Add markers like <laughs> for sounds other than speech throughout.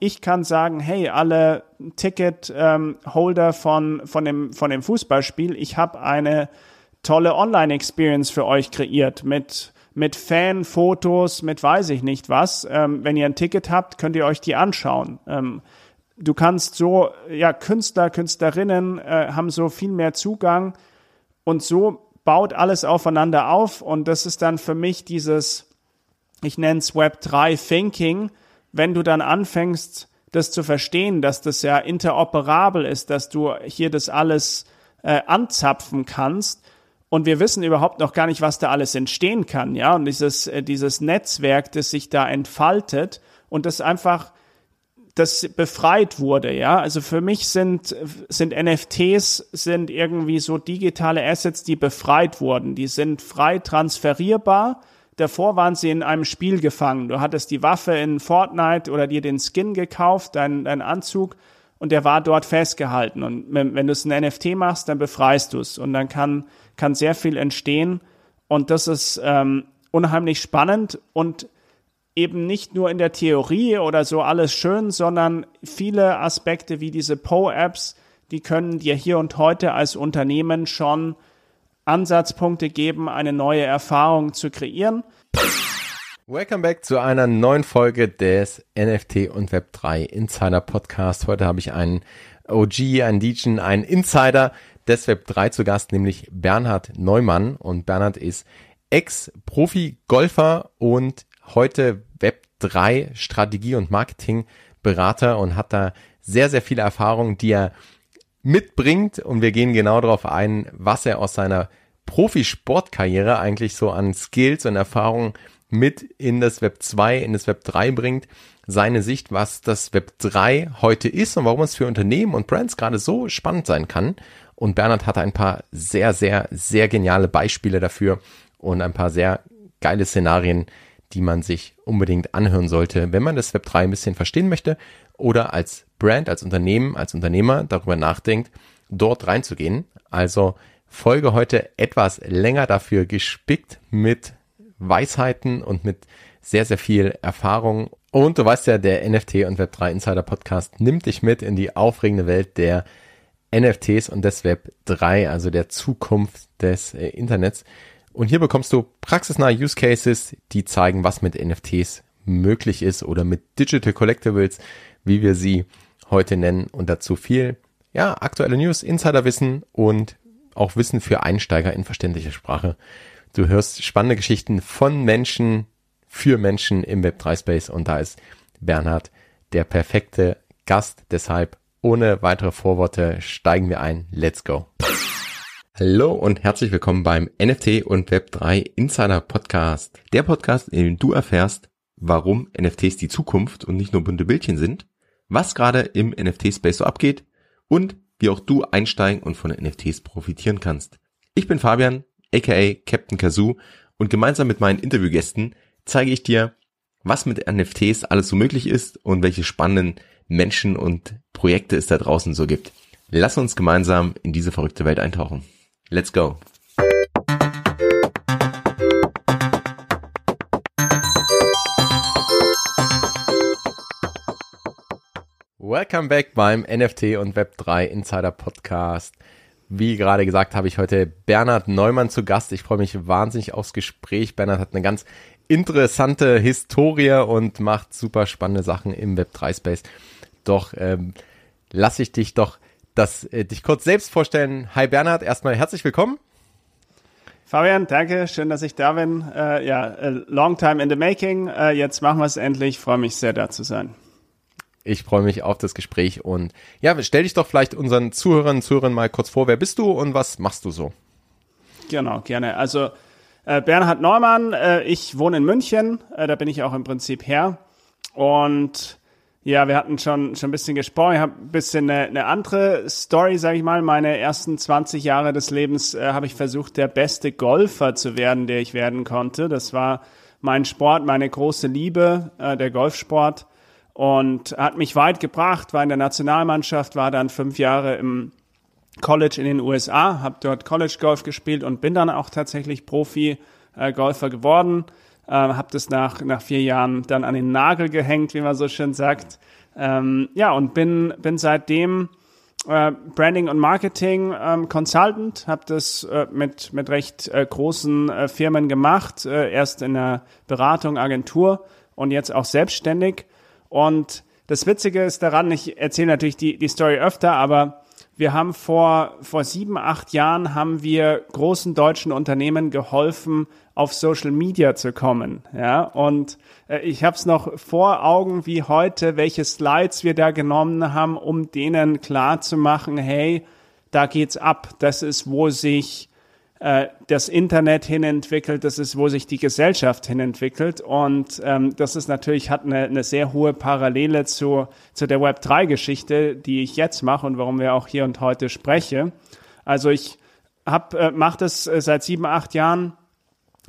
ich kann sagen, hey, alle Ticket-Holder ähm, von, von, dem, von dem Fußballspiel, ich habe eine tolle Online-Experience für euch kreiert mit, mit Fan-Fotos, mit weiß ich nicht was. Ähm, wenn ihr ein Ticket habt, könnt ihr euch die anschauen. Ähm, du kannst so, ja, Künstler, Künstlerinnen äh, haben so viel mehr Zugang und so baut alles aufeinander auf und das ist dann für mich dieses, ich nenne es Web 3 Thinking, wenn du dann anfängst, das zu verstehen, dass das ja interoperabel ist, dass du hier das alles äh, anzapfen kannst und wir wissen überhaupt noch gar nicht, was da alles entstehen kann, ja, und dieses, äh, dieses Netzwerk, das sich da entfaltet und das einfach das befreit wurde, ja. Also für mich sind, sind NFTs sind irgendwie so digitale Assets, die befreit wurden. Die sind frei transferierbar. Davor waren sie in einem Spiel gefangen. Du hattest die Waffe in Fortnite oder dir den Skin gekauft, deinen dein Anzug, und der war dort festgehalten. Und wenn, wenn du es ein NFT machst, dann befreist du es. Und dann kann, kann sehr viel entstehen. Und das ist ähm, unheimlich spannend und eben nicht nur in der Theorie oder so alles schön, sondern viele Aspekte wie diese Po-Apps, die können dir hier und heute als Unternehmen schon Ansatzpunkte geben, eine neue Erfahrung zu kreieren. Welcome back zu einer neuen Folge des NFT und Web3 Insider Podcast. Heute habe ich einen OG, einen Degen, einen Insider des Web3 zu Gast, nämlich Bernhard Neumann. Und Bernhard ist Ex-Profi-Golfer und heute Web3 Strategie und Marketing Berater und hat da sehr, sehr viele Erfahrungen, die er mitbringt. Und wir gehen genau darauf ein, was er aus seiner Profisportkarriere eigentlich so an Skills und Erfahrungen mit in das Web 2, in das Web 3 bringt. Seine Sicht, was das Web 3 heute ist und warum es für Unternehmen und Brands gerade so spannend sein kann. Und Bernhard hatte ein paar sehr, sehr, sehr geniale Beispiele dafür und ein paar sehr geile Szenarien, die man sich unbedingt anhören sollte, wenn man das Web 3 ein bisschen verstehen möchte oder als Brand, als Unternehmen, als Unternehmer darüber nachdenkt, dort reinzugehen. Also Folge heute etwas länger dafür gespickt mit Weisheiten und mit sehr, sehr viel Erfahrung. Und du weißt ja, der NFT und Web3 Insider Podcast nimmt dich mit in die aufregende Welt der NFTs und des Web 3, also der Zukunft des äh, Internets. Und hier bekommst du praxisnahe Use Cases, die zeigen, was mit NFTs möglich ist oder mit Digital Collectibles, wie wir sie heute nennen. Und dazu viel, ja, aktuelle News, Insiderwissen und auch Wissen für Einsteiger in verständlicher Sprache. Du hörst spannende Geschichten von Menschen für Menschen im Web3 Space und da ist Bernhard der perfekte Gast. Deshalb ohne weitere Vorworte steigen wir ein. Let's go. Hallo und herzlich willkommen beim NFT und Web3 Insider Podcast. Der Podcast, in dem du erfährst, warum NFTs die Zukunft und nicht nur bunte Bildchen sind, was gerade im NFT-Space so abgeht und wie auch du einsteigen und von NFTs profitieren kannst. Ich bin Fabian, aka Captain Kazoo und gemeinsam mit meinen Interviewgästen zeige ich dir, was mit NFTs alles so möglich ist und welche spannenden Menschen und Projekte es da draußen so gibt. Lass uns gemeinsam in diese verrückte Welt eintauchen. Let's go. Welcome back beim NFT und Web3 Insider Podcast. Wie gerade gesagt, habe ich heute Bernhard Neumann zu Gast. Ich freue mich wahnsinnig aufs Gespräch. Bernhard hat eine ganz interessante Historie und macht super spannende Sachen im Web3 Space. Doch ähm, lasse ich dich doch das, äh, dich kurz selbst vorstellen. Hi Bernhard, erstmal herzlich willkommen. Fabian, danke, schön, dass ich da bin. Äh, ja, long time in the making. Äh, jetzt machen wir es endlich. Freue mich sehr, da zu sein. Ich freue mich auf das Gespräch und ja, stell dich doch vielleicht unseren Zuhörern und Zuhörern mal kurz vor. Wer bist du und was machst du so? Genau, gerne. Also äh, Bernhard Neumann, äh, ich wohne in München, äh, da bin ich auch im Prinzip her und ja, wir hatten schon, schon ein bisschen gesprochen. Ich habe ein bisschen eine, eine andere Story, sage ich mal. Meine ersten 20 Jahre des Lebens äh, habe ich versucht, der beste Golfer zu werden, der ich werden konnte. Das war mein Sport, meine große Liebe, äh, der Golfsport. Und hat mich weit gebracht, war in der Nationalmannschaft, war dann fünf Jahre im College in den USA, habe dort College Golf gespielt und bin dann auch tatsächlich Profi-Golfer äh, geworden. Äh, habe das nach, nach vier Jahren dann an den Nagel gehängt, wie man so schön sagt. Ähm, ja, und bin, bin seitdem äh, Branding und Marketing ähm, Consultant, habe das äh, mit, mit recht äh, großen äh, Firmen gemacht, äh, erst in der Beratung, Agentur und jetzt auch selbstständig. Und das Witzige ist daran, ich erzähle natürlich die, die Story öfter, aber wir haben vor, vor sieben, acht Jahren haben wir großen deutschen Unternehmen geholfen, auf Social Media zu kommen. Ja, und äh, ich habe es noch vor Augen wie heute, welche Slides wir da genommen haben, um denen klar zu machen, hey, da geht's ab. Das ist, wo sich äh, das Internet hinentwickelt, das ist, wo sich die Gesellschaft hinentwickelt. Und ähm, das ist natürlich, hat eine, eine sehr hohe Parallele zu, zu der Web3-Geschichte, die ich jetzt mache und warum wir auch hier und heute spreche. Also ich hab, äh, mache das äh, seit sieben, acht Jahren.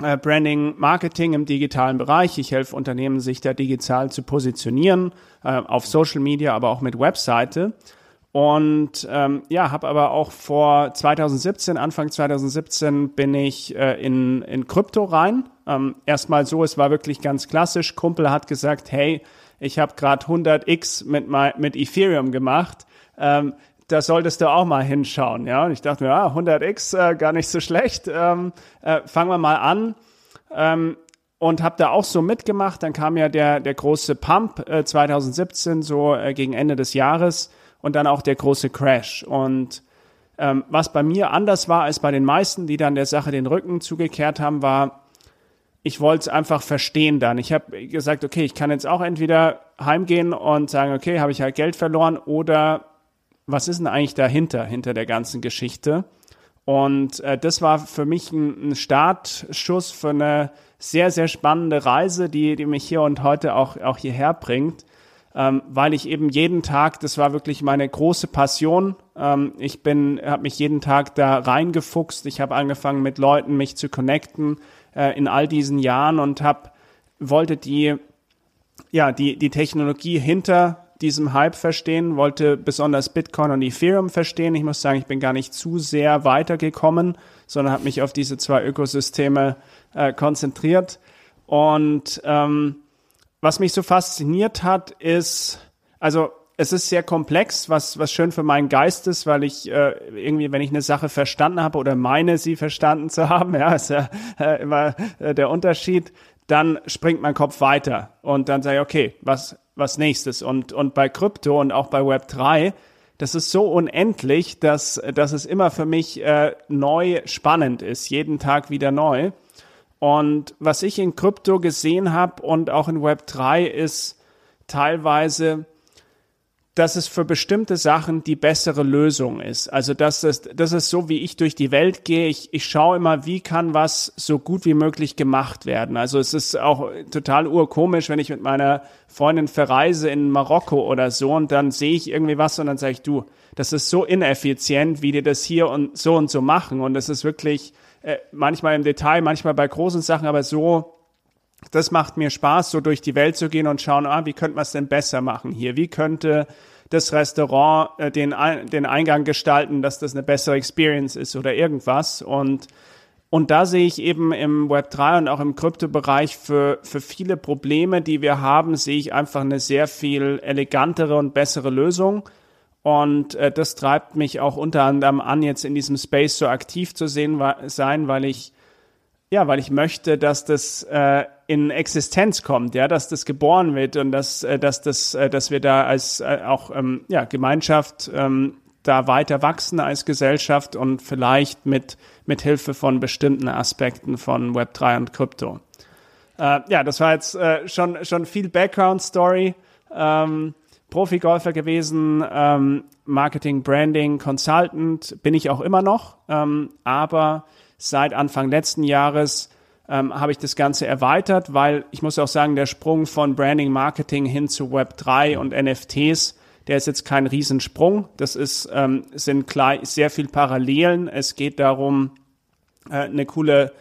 Äh, Branding, Marketing im digitalen Bereich. Ich helfe Unternehmen, sich da digital zu positionieren, äh, auf Social Media, aber auch mit Webseite. Und ähm, ja, habe aber auch vor 2017, Anfang 2017, bin ich äh, in, in Krypto rein. Ähm, erstmal so, es war wirklich ganz klassisch. Kumpel hat gesagt, hey, ich habe gerade 100x mit, mit Ethereum gemacht. Ähm, da solltest du auch mal hinschauen. Ja, und ich dachte mir, ja, 100x, äh, gar nicht so schlecht. Ähm, äh, fangen wir mal an. Ähm, und habe da auch so mitgemacht. Dann kam ja der, der große Pump äh, 2017, so äh, gegen Ende des Jahres und dann auch der große Crash. Und ähm, was bei mir anders war als bei den meisten, die dann der Sache den Rücken zugekehrt haben, war, ich wollte es einfach verstehen dann. Ich habe gesagt, okay, ich kann jetzt auch entweder heimgehen und sagen, okay, habe ich halt Geld verloren oder was ist denn eigentlich dahinter, hinter der ganzen Geschichte? Und äh, das war für mich ein, ein Startschuss für eine sehr, sehr spannende Reise, die, die mich hier und heute auch, auch hierher bringt ähm, weil ich eben jeden Tag, das war wirklich meine große Passion. Ähm, ich bin, habe mich jeden Tag da reingefuchst. Ich habe angefangen mit Leuten mich zu connecten äh, in all diesen Jahren und habe wollte die ja die die Technologie hinter diesem Hype verstehen, wollte besonders Bitcoin und Ethereum verstehen. Ich muss sagen, ich bin gar nicht zu sehr weitergekommen, sondern habe mich auf diese zwei Ökosysteme äh, konzentriert und ähm, was mich so fasziniert hat, ist, also es ist sehr komplex, was, was schön für meinen Geist ist, weil ich äh, irgendwie, wenn ich eine Sache verstanden habe oder meine, sie verstanden zu haben, <laughs> ja, ist ja äh, immer äh, der Unterschied, dann springt mein Kopf weiter und dann sage ich, okay, was, was nächstes? Und, und bei Krypto und auch bei Web 3, das ist so unendlich, dass, dass es immer für mich äh, neu spannend ist, jeden Tag wieder neu. Und was ich in Krypto gesehen habe und auch in Web 3 ist teilweise, dass es für bestimmte Sachen die bessere Lösung ist. Also das ist, das ist so, wie ich durch die Welt gehe. Ich, ich schaue immer, wie kann was so gut wie möglich gemacht werden. Also es ist auch total urkomisch, wenn ich mit meiner Freundin verreise in Marokko oder so und dann sehe ich irgendwie was und dann sage ich, du, das ist so ineffizient, wie die das hier und so und so machen. Und es ist wirklich, äh, manchmal im Detail, manchmal bei großen Sachen, aber so, das macht mir Spaß, so durch die Welt zu gehen und schauen, ah, wie könnte man es denn besser machen hier? Wie könnte das Restaurant äh, den, den Eingang gestalten, dass das eine bessere Experience ist oder irgendwas? Und und da sehe ich eben im Web3 und auch im Kryptobereich für, für viele Probleme, die wir haben, sehe ich einfach eine sehr viel elegantere und bessere Lösung. Und äh, das treibt mich auch unter anderem an, jetzt in diesem Space so aktiv zu sehen, sein, weil ich ja, weil ich möchte, dass das äh, in Existenz kommt, ja, dass das geboren wird und dass, äh, dass das, äh, dass wir da als äh, auch ähm, ja, Gemeinschaft ähm, da weiter wachsen als Gesellschaft und vielleicht mit mit Hilfe von bestimmten Aspekten von Web 3 und Krypto. Äh, ja, das war jetzt äh, schon schon viel Background Story. Ähm, Profigolfer gewesen, ähm, Marketing, Branding, Consultant bin ich auch immer noch, ähm, aber seit Anfang letzten Jahres ähm, habe ich das Ganze erweitert, weil ich muss auch sagen, der Sprung von Branding, Marketing hin zu Web 3 und NFTs, der ist jetzt kein Riesensprung. Das ist, ähm, sind klar sehr viel Parallelen. Es geht darum, äh, eine coole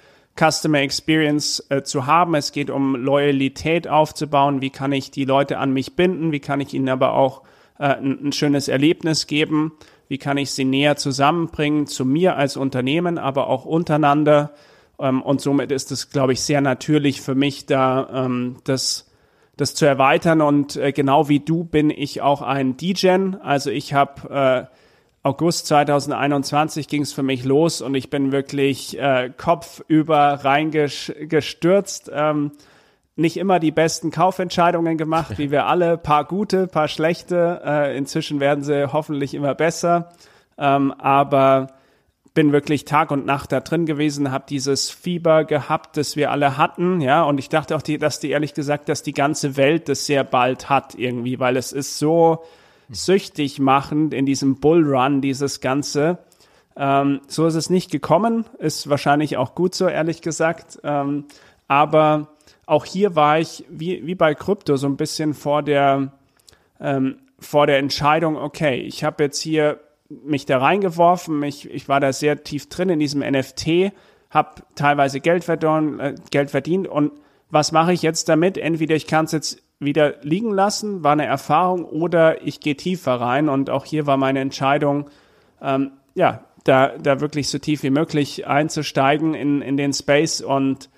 Customer Experience äh, zu haben. Es geht um Loyalität aufzubauen. Wie kann ich die Leute an mich binden? Wie kann ich ihnen aber auch äh, ein, ein, schönes Erlebnis geben? Wie kann ich sie näher zusammenbringen zu mir als Unternehmen, aber auch untereinander? Ähm, und somit ist es, glaube ich, sehr natürlich für mich, da ähm, das, das zu erweitern. Und äh, genau wie du bin ich auch ein DJ. Also ich habe äh, August 2021 ging es für mich los und ich bin wirklich äh, kopfüber reingestürzt. Ähm, nicht immer die besten Kaufentscheidungen gemacht, wie wir alle. <laughs> Paar gute, paar schlechte. Äh, inzwischen werden sie hoffentlich immer besser. Ähm, aber bin wirklich Tag und Nacht da drin gewesen, habe dieses Fieber gehabt, das wir alle hatten, ja, und ich dachte auch, die, dass die ehrlich gesagt, dass die ganze Welt das sehr bald hat irgendwie, weil es ist so süchtig machend in diesem Bullrun, dieses Ganze. Ähm, so ist es nicht gekommen, ist wahrscheinlich auch gut so, ehrlich gesagt. Ähm, aber auch hier war ich, wie, wie bei Krypto, so ein bisschen vor der, ähm, vor der Entscheidung, okay, ich habe jetzt hier mich da reingeworfen. Ich, ich war da sehr tief drin in diesem NFT, habe teilweise Geld verdient, äh, Geld verdient und was mache ich jetzt damit? Entweder ich kann es jetzt wieder liegen lassen, war eine Erfahrung, oder ich gehe tiefer rein. Und auch hier war meine Entscheidung, ähm, ja, da, da wirklich so tief wie möglich einzusteigen in, in den Space und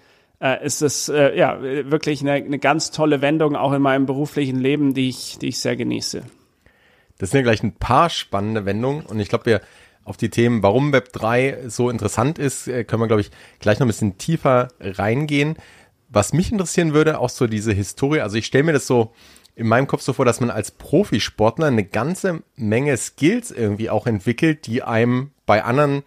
äh, ist äh, ja wirklich eine, eine ganz tolle Wendung auch in meinem beruflichen Leben, die ich, die ich sehr genieße. Das sind ja gleich ein paar spannende Wendungen und ich glaube, wir auf die Themen, warum Web 3 so interessant ist, äh, können wir, glaube ich, gleich noch ein bisschen tiefer reingehen. Was mich interessieren würde, auch so diese Historie, also ich stelle mir das so in meinem Kopf so vor, dass man als Profisportler eine ganze Menge Skills irgendwie auch entwickelt, die einem bei anderen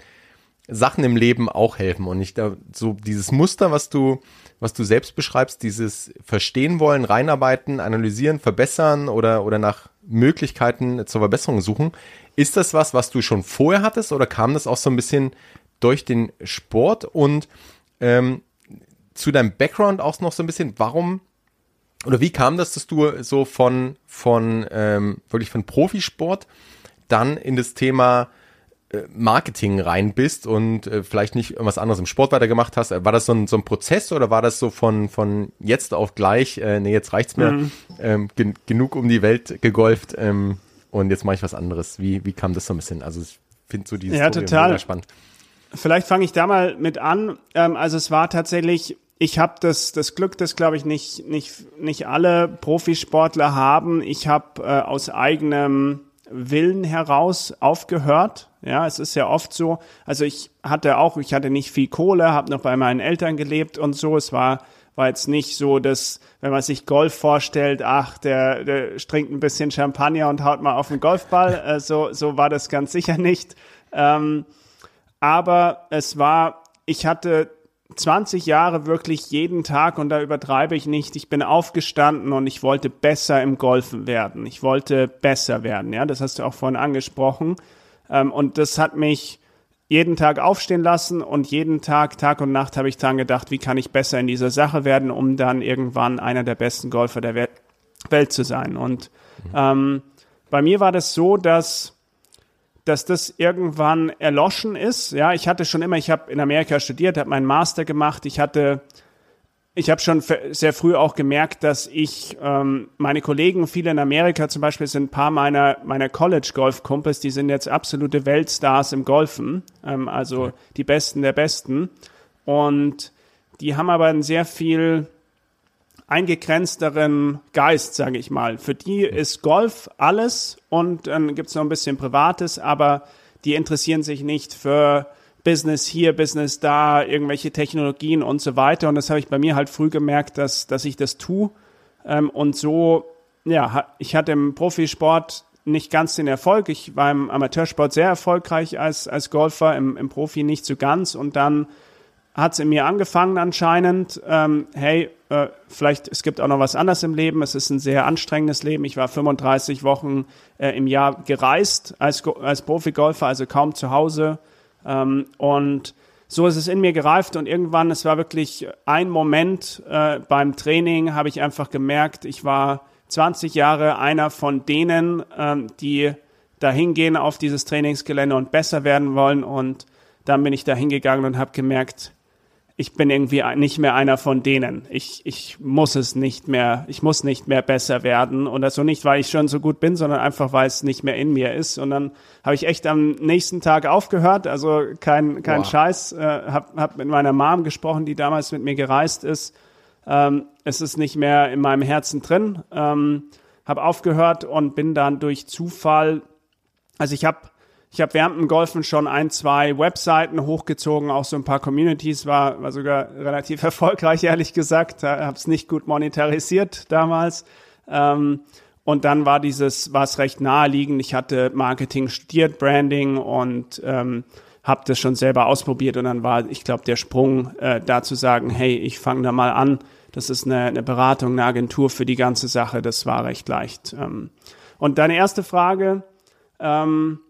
Sachen im Leben auch helfen. Und ich da so dieses Muster, was du, was du selbst beschreibst, dieses Verstehen wollen, reinarbeiten, analysieren, verbessern oder, oder nach Möglichkeiten zur Verbesserung suchen. Ist das was, was du schon vorher hattest oder kam das auch so ein bisschen durch den Sport? Und ähm, zu deinem Background auch noch so ein bisschen, warum oder wie kam das, dass du so von, von ähm, wirklich von Profisport dann in das Thema äh, Marketing rein bist und äh, vielleicht nicht irgendwas anderes im Sport weitergemacht hast. War das so ein, so ein Prozess oder war das so von, von jetzt auf gleich, äh, nee, jetzt reicht's mir, mhm. ähm, gen genug um die Welt gegolft ähm, und jetzt mache ich was anderes. Wie, wie kam das so ein bisschen? Also ich finde so dieses ja, total spannend. Vielleicht fange ich da mal mit an. Ähm, also es war tatsächlich, ich habe das, das Glück, das glaube ich nicht, nicht, nicht alle Profisportler haben. Ich habe äh, aus eigenem Willen heraus aufgehört. Ja, es ist ja oft so. Also ich hatte auch, ich hatte nicht viel Kohle, habe noch bei meinen Eltern gelebt und so. Es war war jetzt nicht so, dass wenn man sich Golf vorstellt, ach, der, der trinkt ein bisschen Champagner und haut mal auf den Golfball. Äh, so so war das ganz sicher nicht. Ähm, aber es war, ich hatte 20 Jahre wirklich jeden Tag und da übertreibe ich nicht. Ich bin aufgestanden und ich wollte besser im Golfen werden. Ich wollte besser werden. Ja, das hast du auch vorhin angesprochen. Ähm, und das hat mich jeden Tag aufstehen lassen und jeden Tag, Tag und Nacht habe ich dran gedacht, wie kann ich besser in dieser Sache werden, um dann irgendwann einer der besten Golfer der Welt zu sein. Und mhm. ähm, bei mir war das so, dass dass das irgendwann erloschen ist. Ja, ich hatte schon immer, ich habe in Amerika studiert, habe meinen Master gemacht. Ich hatte, ich habe schon sehr früh auch gemerkt, dass ich ähm, meine Kollegen, viele in Amerika zum Beispiel, sind ein paar meiner meiner College Golf Kumpels, die sind jetzt absolute Weltstars im Golfen, ähm, also die Besten der Besten. Und die haben aber ein sehr viel eingegrenzteren Geist, sage ich mal. Für die ist Golf alles und dann gibt's noch ein bisschen Privates, aber die interessieren sich nicht für Business hier, Business da, irgendwelche Technologien und so weiter. Und das habe ich bei mir halt früh gemerkt, dass, dass ich das tue. Ähm, und so, ja, ich hatte im Profisport nicht ganz den Erfolg. Ich war im Amateursport sehr erfolgreich als, als Golfer, im, im Profi nicht so ganz. Und dann hat es in mir angefangen anscheinend, ähm, hey, äh, vielleicht, es gibt auch noch was anderes im Leben, es ist ein sehr anstrengendes Leben. Ich war 35 Wochen äh, im Jahr gereist als, als Profigolfer, also kaum zu Hause. Ähm, und so ist es in mir gereift und irgendwann, es war wirklich ein Moment äh, beim Training, habe ich einfach gemerkt, ich war 20 Jahre einer von denen, ähm, die da hingehen auf dieses Trainingsgelände und besser werden wollen. Und dann bin ich da hingegangen und habe gemerkt, ich bin irgendwie nicht mehr einer von denen. Ich, ich muss es nicht mehr, ich muss nicht mehr besser werden. Und das so nicht, weil ich schon so gut bin, sondern einfach, weil es nicht mehr in mir ist. Und dann habe ich echt am nächsten Tag aufgehört. Also kein, kein wow. Scheiß. Äh, hab, hab mit meiner Mom gesprochen, die damals mit mir gereist ist. Ähm, es ist nicht mehr in meinem Herzen drin. Ähm, habe aufgehört und bin dann durch Zufall, also ich habe ich habe während dem Golfen schon ein, zwei Webseiten hochgezogen, auch so ein paar Communities, war, war sogar relativ <laughs> erfolgreich, ehrlich gesagt. Habe es nicht gut monetarisiert damals. Ähm, und dann war dieses, war recht naheliegend. Ich hatte Marketing studiert, Branding und ähm, habe das schon selber ausprobiert. Und dann war, ich glaube, der Sprung äh, da zu sagen, hey, ich fange da mal an. Das ist eine, eine Beratung, eine Agentur für die ganze Sache. Das war recht leicht. Ähm, und deine erste Frage, ähm,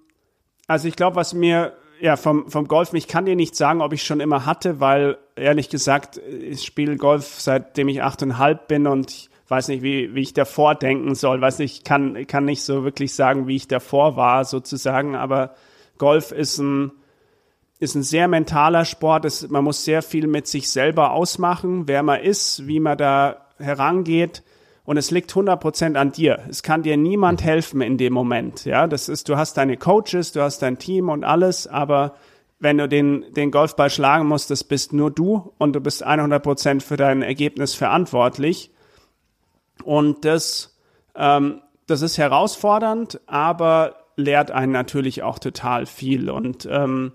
also ich glaube, was mir ja vom, vom Golf, ich kann dir nicht sagen, ob ich schon immer hatte, weil ehrlich gesagt, ich spiele Golf seitdem ich achteinhalb bin und ich, weiß nicht, wie, wie ich davor denken soll, weiß nicht, kann, kann nicht so wirklich sagen, wie ich davor war, sozusagen, aber Golf ist ein, ist ein sehr mentaler Sport. Es, man muss sehr viel mit sich selber ausmachen, wer man ist, wie man da herangeht. Und es liegt 100% an dir. Es kann dir niemand helfen in dem Moment. Ja, das ist, du hast deine Coaches, du hast dein Team und alles, aber wenn du den, den Golfball schlagen musst, das bist nur du und du bist 100% für dein Ergebnis verantwortlich. Und das, ähm, das ist herausfordernd, aber lehrt einen natürlich auch total viel. Und ähm,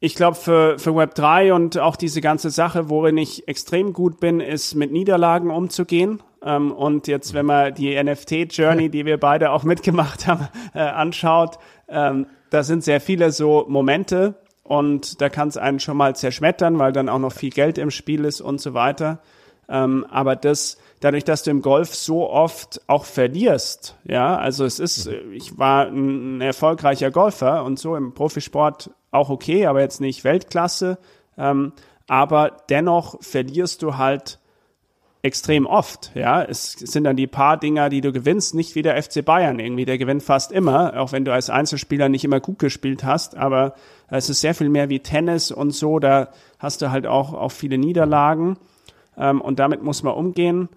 ich glaube, für, für Web 3 und auch diese ganze Sache, worin ich extrem gut bin, ist mit Niederlagen umzugehen. Ähm, und jetzt, wenn man die NFT-Journey, die wir beide auch mitgemacht haben, äh, anschaut, ähm, da sind sehr viele so Momente und da kann es einen schon mal zerschmettern, weil dann auch noch viel Geld im Spiel ist und so weiter. Ähm, aber das, dadurch, dass du im Golf so oft auch verlierst, ja, also es ist, mhm. ich war ein erfolgreicher Golfer und so im Profisport auch okay, aber jetzt nicht Weltklasse, ähm, aber dennoch verlierst du halt extrem oft, ja. Es sind dann die paar Dinger, die du gewinnst, nicht wie der FC Bayern irgendwie. Der gewinnt fast immer, auch wenn du als Einzelspieler nicht immer gut gespielt hast. Aber es ist sehr viel mehr wie Tennis und so. Da hast du halt auch, auch viele Niederlagen. Ähm, und damit muss man umgehen.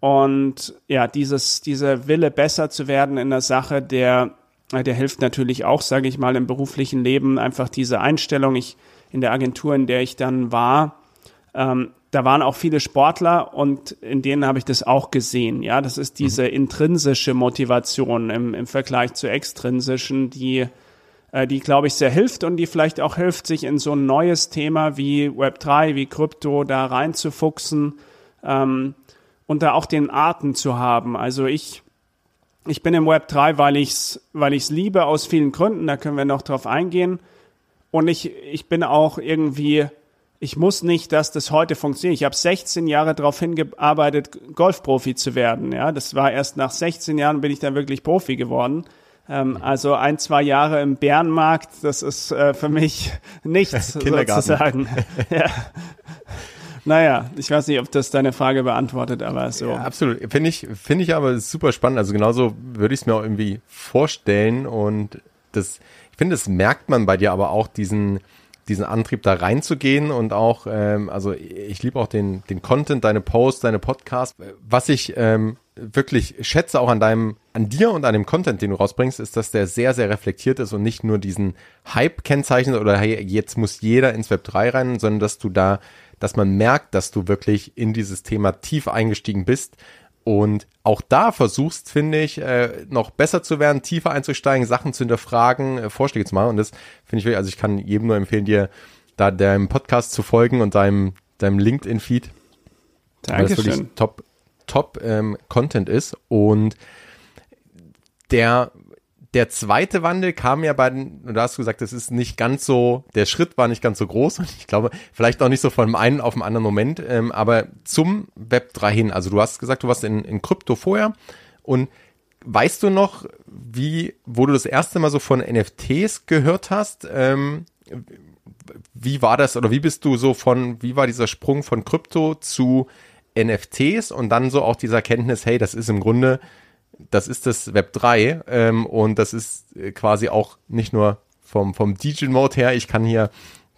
Und ja, dieses, dieser Wille, besser zu werden in der Sache, der, der hilft natürlich auch, sage ich mal, im beruflichen Leben. Einfach diese Einstellung. Ich in der Agentur, in der ich dann war, ähm, da waren auch viele Sportler und in denen habe ich das auch gesehen. Ja, das ist diese mhm. intrinsische Motivation im, im Vergleich zur extrinsischen, die, äh, die glaube ich sehr hilft und die vielleicht auch hilft, sich in so ein neues Thema wie Web3, wie Krypto da reinzufuchsen. Ähm, und da auch den Arten zu haben. Also ich, ich bin im Web 3, weil ich's, weil ich's liebe aus vielen Gründen, da können wir noch drauf eingehen. Und ich, ich bin auch irgendwie, ich muss nicht, dass das heute funktioniert. Ich habe 16 Jahre darauf hingearbeitet, Golfprofi zu werden. Ja, das war erst nach 16 Jahren bin ich dann wirklich Profi geworden. Ähm, also ein, zwei Jahre im Bärenmarkt, das ist äh, für mich <laughs> nichts <laughs> sozusagen. <laughs> ja. Naja, ich weiß nicht, ob das deine Frage beantwortet, aber so. Ja, absolut. Finde ich, finde ich aber super spannend. Also genauso würde ich es mir auch irgendwie vorstellen und das, ich finde, das merkt man bei dir aber auch diesen, diesen Antrieb da reinzugehen und auch, ähm, also ich liebe auch den, den Content, deine Posts, deine Podcasts. Was ich ähm, wirklich schätze auch an deinem, an dir und an dem Content, den du rausbringst, ist, dass der sehr, sehr reflektiert ist und nicht nur diesen Hype kennzeichnet oder hey, jetzt muss jeder ins Web 3 rein, sondern dass du da dass man merkt, dass du wirklich in dieses Thema tief eingestiegen bist und auch da versuchst, finde ich, äh, noch besser zu werden, tiefer einzusteigen, Sachen zu hinterfragen, äh, Vorschläge zu machen. Und das finde ich wirklich, also ich kann jedem nur empfehlen, dir da deinem Podcast zu folgen und deinem, deinem LinkedIn-Feed. Weil das wirklich top, top ähm, Content ist. Und der der zweite Wandel kam ja bei den, du hast gesagt, das ist nicht ganz so, der Schritt war nicht ganz so groß <laughs> und ich glaube, vielleicht auch nicht so von einem auf den anderen Moment, ähm, aber zum Web 3 hin. Also du hast gesagt, du warst in, in Krypto vorher und weißt du noch, wie, wo du das erste Mal so von NFTs gehört hast? Ähm, wie war das oder wie bist du so von, wie war dieser Sprung von Krypto zu NFTs und dann so auch dieser Kenntnis, hey, das ist im Grunde das ist das Web 3 ähm, und das ist äh, quasi auch nicht nur vom, vom DJ-Mode her, ich kann hier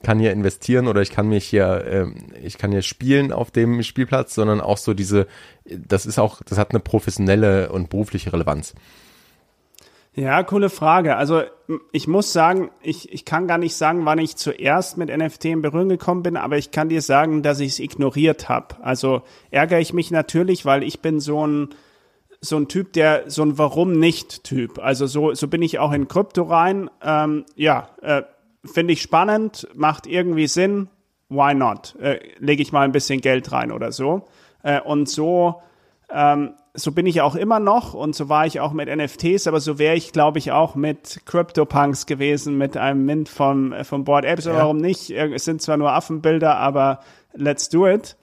kann hier investieren oder ich kann mich hier, ähm, ich kann hier spielen auf dem Spielplatz, sondern auch so diese, das ist auch, das hat eine professionelle und berufliche Relevanz. Ja, coole Frage. Also ich muss sagen, ich, ich kann gar nicht sagen, wann ich zuerst mit NFT in Berührung gekommen bin, aber ich kann dir sagen, dass ich es ignoriert habe. Also ärgere ich mich natürlich, weil ich bin so ein so ein Typ, der so ein Warum nicht Typ. Also so so bin ich auch in Krypto rein. Ähm, ja, äh, finde ich spannend, macht irgendwie Sinn. Why not? Äh, Lege ich mal ein bisschen Geld rein oder so. Äh, und so ähm, so bin ich auch immer noch und so war ich auch mit NFTs, aber so wäre ich, glaube ich, auch mit CryptoPunks gewesen, mit einem Mint vom, äh, vom Board Apps. Ja. Warum nicht? Es sind zwar nur Affenbilder, aber let's do it.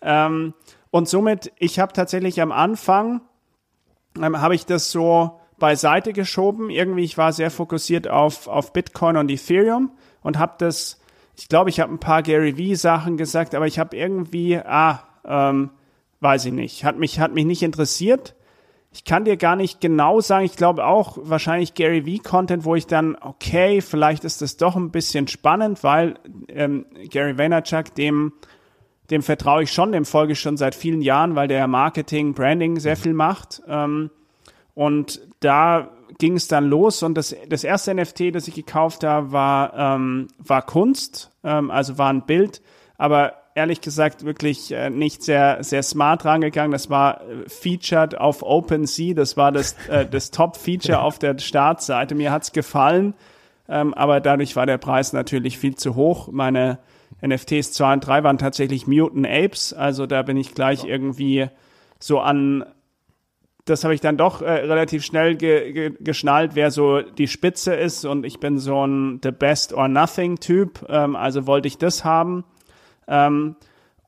Ähm, und somit, ich habe tatsächlich am Anfang, ähm, habe ich das so beiseite geschoben. Irgendwie, ich war sehr fokussiert auf, auf Bitcoin und Ethereum und habe das, ich glaube, ich habe ein paar Gary Vee Sachen gesagt, aber ich habe irgendwie, ah, ähm, weiß ich nicht. Hat mich, hat mich nicht interessiert. Ich kann dir gar nicht genau sagen. Ich glaube auch wahrscheinlich Gary V Content, wo ich dann, okay, vielleicht ist das doch ein bisschen spannend, weil ähm, Gary Vaynerchuk, dem, dem vertraue ich schon, dem folge ich schon seit vielen Jahren, weil der Marketing, Branding sehr viel macht. Ähm, und da ging es dann los und das, das erste NFT, das ich gekauft habe, war, ähm, war Kunst, ähm, also war ein Bild, aber ehrlich gesagt wirklich äh, nicht sehr, sehr smart rangegangen. Das war äh, featured auf OpenSea. Das war das, äh, <laughs> das Top-Feature auf der Startseite. Mir hat's gefallen, ähm, aber dadurch war der Preis natürlich viel zu hoch. Meine NFTs 2 und 3 waren tatsächlich Mutant Apes. Also da bin ich gleich irgendwie so an das habe ich dann doch äh, relativ schnell ge ge geschnallt, wer so die Spitze ist. Und ich bin so ein The Best or Nothing Typ. Ähm, also wollte ich das haben. Ähm,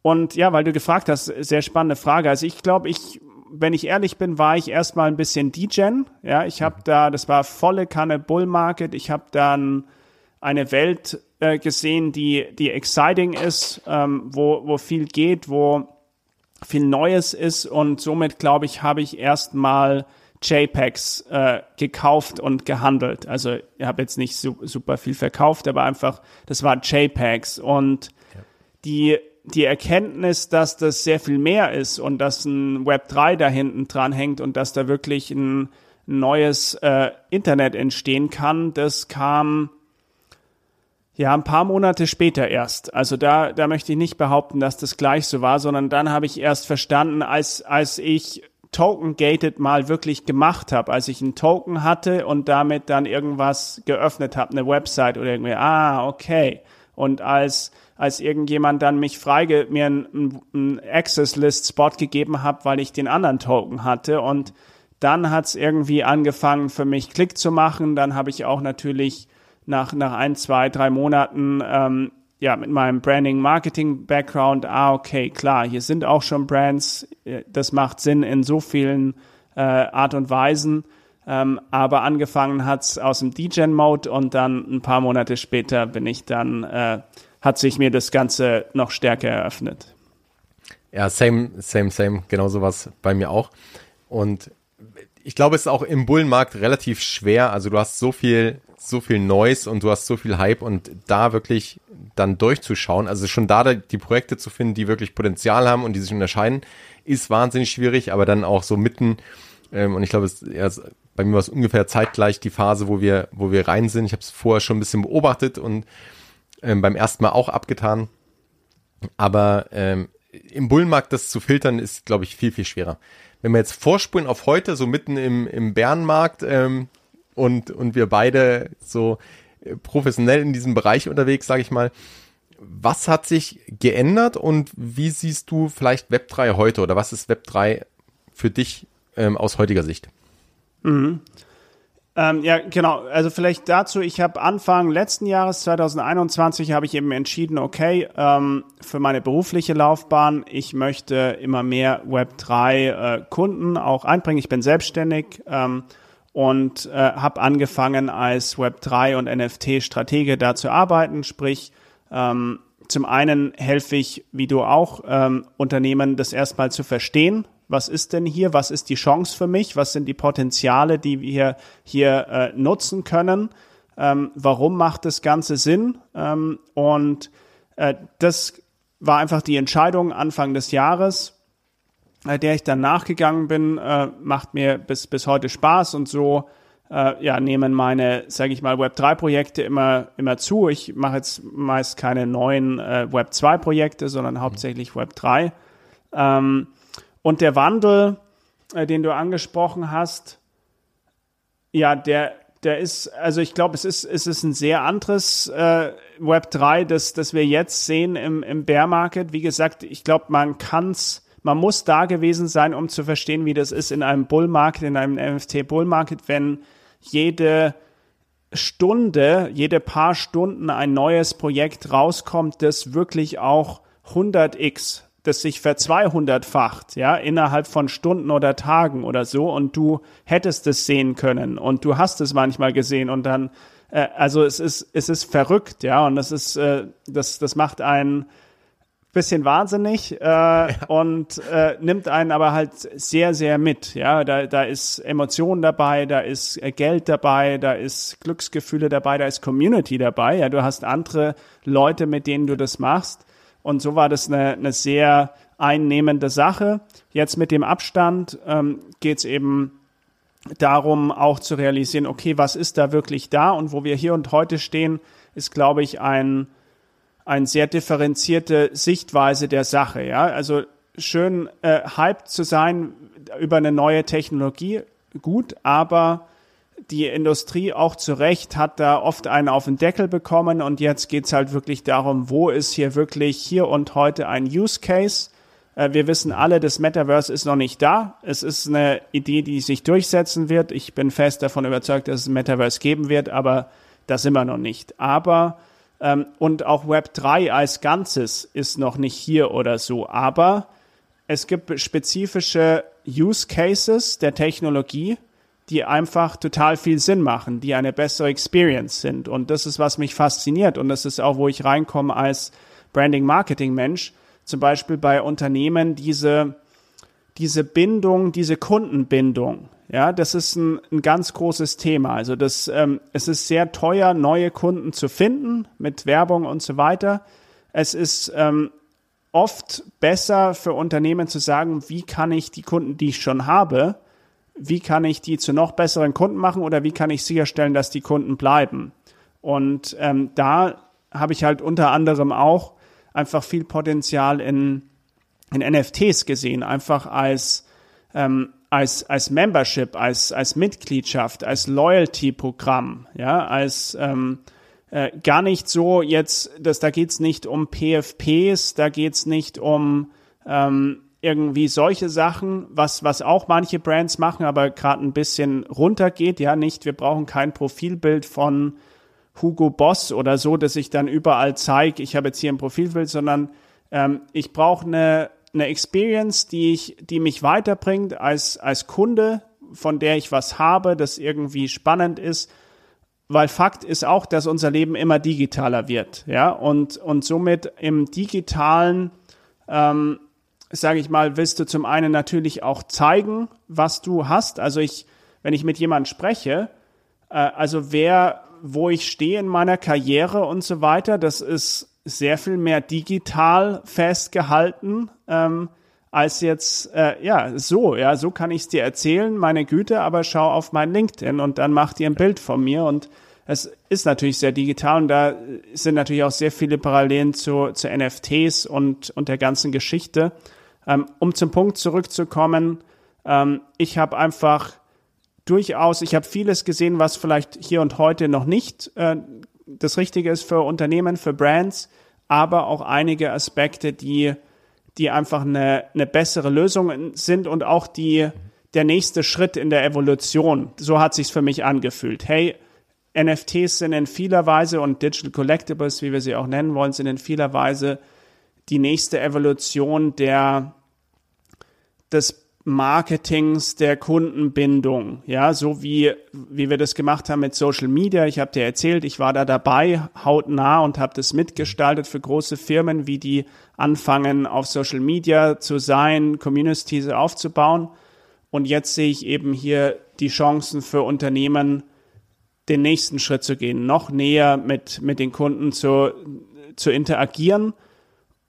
und ja, weil du gefragt hast, sehr spannende Frage. Also ich glaube, ich, wenn ich ehrlich bin, war ich erstmal ein bisschen DGen. Ja, ich habe da, das war volle Kanne Bull Market. Ich habe dann eine Welt äh, gesehen, die, die exciting ist, ähm, wo, wo viel geht, wo viel Neues ist. Und somit glaube ich, habe ich erstmal JPEGs äh, gekauft und gehandelt. Also ich habe jetzt nicht su super viel verkauft, aber einfach, das war JPEGs und die, die Erkenntnis, dass das sehr viel mehr ist und dass ein Web 3 da hinten dran hängt und dass da wirklich ein neues äh, Internet entstehen kann, das kam ja ein paar Monate später erst. Also da, da möchte ich nicht behaupten, dass das gleich so war, sondern dann habe ich erst verstanden, als, als ich Token Gated mal wirklich gemacht habe, als ich einen Token hatte und damit dann irgendwas geöffnet habe, eine Website oder irgendwie, ah, okay. Und als als irgendjemand dann mich freige, mir einen, einen Access-List-Spot gegeben hat, weil ich den anderen Token hatte. Und dann hat's irgendwie angefangen für mich Klick zu machen. Dann habe ich auch natürlich nach, nach ein, zwei, drei Monaten ähm, ja, mit meinem Branding-Marketing-Background, ah, okay, klar, hier sind auch schon Brands, äh, das macht Sinn in so vielen äh, Art und Weisen. Ähm, aber angefangen hat's aus dem DGen-Mode und dann ein paar Monate später bin ich dann äh, hat sich mir das Ganze noch stärker eröffnet. Ja, same, same, same, genau sowas bei mir auch. Und ich glaube, es ist auch im Bullenmarkt relativ schwer. Also du hast so viel, so viel Noise und du hast so viel Hype und da wirklich dann durchzuschauen, also schon da die Projekte zu finden, die wirklich Potenzial haben und die sich unterscheiden, ist wahnsinnig schwierig, aber dann auch so mitten, ähm, und ich glaube, es, ja, bei mir war es ungefähr zeitgleich die Phase, wo wir, wo wir rein sind. Ich habe es vorher schon ein bisschen beobachtet und ähm, beim ersten Mal auch abgetan. Aber ähm, im Bullenmarkt das zu filtern ist, glaube ich, viel, viel schwerer. Wenn wir jetzt vorspulen auf heute, so mitten im, im Bärenmarkt ähm, und, und wir beide so äh, professionell in diesem Bereich unterwegs, sage ich mal, was hat sich geändert und wie siehst du vielleicht Web3 heute oder was ist Web3 für dich ähm, aus heutiger Sicht? Mhm. Ähm, ja, genau. Also vielleicht dazu, ich habe Anfang letzten Jahres, 2021, habe ich eben entschieden, okay, ähm, für meine berufliche Laufbahn, ich möchte immer mehr Web3 äh, Kunden auch einbringen. Ich bin selbstständig ähm, und äh, habe angefangen als Web3 und NFT-Stratege da zu arbeiten, sprich ähm, zum einen helfe ich, wie du auch, ähm, Unternehmen das erstmal zu verstehen, was ist denn hier, was ist die Chance für mich, was sind die Potenziale, die wir hier äh, nutzen können, ähm, warum macht das Ganze Sinn? Ähm, und äh, das war einfach die Entscheidung Anfang des Jahres, äh, der ich dann nachgegangen bin, äh, macht mir bis, bis heute Spaß und so äh, ja, nehmen meine, sage ich mal, Web3-Projekte immer, immer zu. Ich mache jetzt meist keine neuen äh, Web2-Projekte, sondern hauptsächlich Web3. Ähm, und der Wandel, äh, den du angesprochen hast, ja, der, der ist, also ich glaube, es ist, es ist ein sehr anderes äh, Web 3, das, das wir jetzt sehen im, im Bear Market. Wie gesagt, ich glaube, man kann's, man muss da gewesen sein, um zu verstehen, wie das ist in einem Bull Market, in einem NFT Bull Market, wenn jede Stunde, jede paar Stunden ein neues Projekt rauskommt, das wirklich auch 100x das sich verzweihundertfacht, ja, innerhalb von Stunden oder Tagen oder so und du hättest es sehen können und du hast es manchmal gesehen und dann, äh, also es ist, es ist verrückt, ja, und das ist, äh, das, das macht einen bisschen wahnsinnig äh, ja. und äh, nimmt einen aber halt sehr, sehr mit, ja, da, da ist Emotion dabei, da ist äh, Geld dabei, da ist Glücksgefühle dabei, da ist Community dabei, ja, du hast andere Leute, mit denen du das machst und so war das eine, eine sehr einnehmende Sache. Jetzt mit dem Abstand ähm, geht es eben darum, auch zu realisieren, okay, was ist da wirklich da? Und wo wir hier und heute stehen, ist, glaube ich, ein, ein sehr differenzierte Sichtweise der Sache. Ja? Also schön äh, hyped zu sein über eine neue Technologie, gut, aber die Industrie auch zu Recht hat da oft einen auf den Deckel bekommen und jetzt geht's halt wirklich darum, wo ist hier wirklich hier und heute ein Use Case. Äh, wir wissen alle, das Metaverse ist noch nicht da. Es ist eine Idee, die sich durchsetzen wird. Ich bin fest davon überzeugt, dass es ein Metaverse geben wird, aber das wir noch nicht. Aber ähm, und auch Web 3 als Ganzes ist noch nicht hier oder so. Aber es gibt spezifische Use Cases der Technologie, die einfach total viel Sinn machen, die eine bessere Experience sind. Und das ist, was mich fasziniert. Und das ist auch, wo ich reinkomme als Branding-Marketing-Mensch. Zum Beispiel bei Unternehmen diese, diese Bindung, diese Kundenbindung. Ja, das ist ein, ein ganz großes Thema. Also das, ähm, es ist sehr teuer, neue Kunden zu finden mit Werbung und so weiter. Es ist ähm, oft besser für Unternehmen zu sagen, wie kann ich die Kunden, die ich schon habe, wie kann ich die zu noch besseren Kunden machen oder wie kann ich sicherstellen, dass die Kunden bleiben. Und ähm, da habe ich halt unter anderem auch einfach viel Potenzial in, in NFTs gesehen, einfach als, ähm, als, als Membership, als, als Mitgliedschaft, als Loyalty-Programm, ja, als ähm, äh, gar nicht so jetzt, dass da geht's nicht um PFPs, da geht's nicht um ähm, irgendwie solche Sachen, was, was auch manche Brands machen, aber gerade ein bisschen runtergeht. Ja, nicht, wir brauchen kein Profilbild von Hugo Boss oder so, dass ich dann überall zeige, ich habe jetzt hier ein Profilbild, sondern ähm, ich brauche eine, eine Experience, die, ich, die mich weiterbringt als, als Kunde, von der ich was habe, das irgendwie spannend ist. Weil Fakt ist auch, dass unser Leben immer digitaler wird. Ja, und, und somit im digitalen ähm, sage ich mal, willst du zum einen natürlich auch zeigen, was du hast. Also ich, wenn ich mit jemandem spreche, äh, also wer, wo ich stehe in meiner Karriere und so weiter, das ist sehr viel mehr digital festgehalten ähm, als jetzt äh, ja so ja so kann ich es dir erzählen meine Güte aber schau auf mein LinkedIn und dann mach dir ein Bild von mir und es ist natürlich sehr digital und da sind natürlich auch sehr viele Parallelen zu, zu NFTs und und der ganzen Geschichte um zum Punkt zurückzukommen, ähm, ich habe einfach durchaus, ich habe vieles gesehen, was vielleicht hier und heute noch nicht äh, das Richtige ist für Unternehmen, für Brands, aber auch einige Aspekte, die, die einfach eine, eine bessere Lösung sind und auch die, der nächste Schritt in der Evolution. So hat sich's für mich angefühlt. Hey, NFTs sind in vieler Weise und Digital Collectibles, wie wir sie auch nennen wollen, sind in vieler Weise die nächste Evolution der, des Marketings, der Kundenbindung, ja, so wie, wie wir das gemacht haben mit Social Media. Ich habe dir erzählt, ich war da dabei, hautnah und habe das mitgestaltet für große Firmen, wie die anfangen, auf Social Media zu sein, Communities aufzubauen. Und jetzt sehe ich eben hier die Chancen für Unternehmen, den nächsten Schritt zu gehen, noch näher mit, mit den Kunden zu, zu interagieren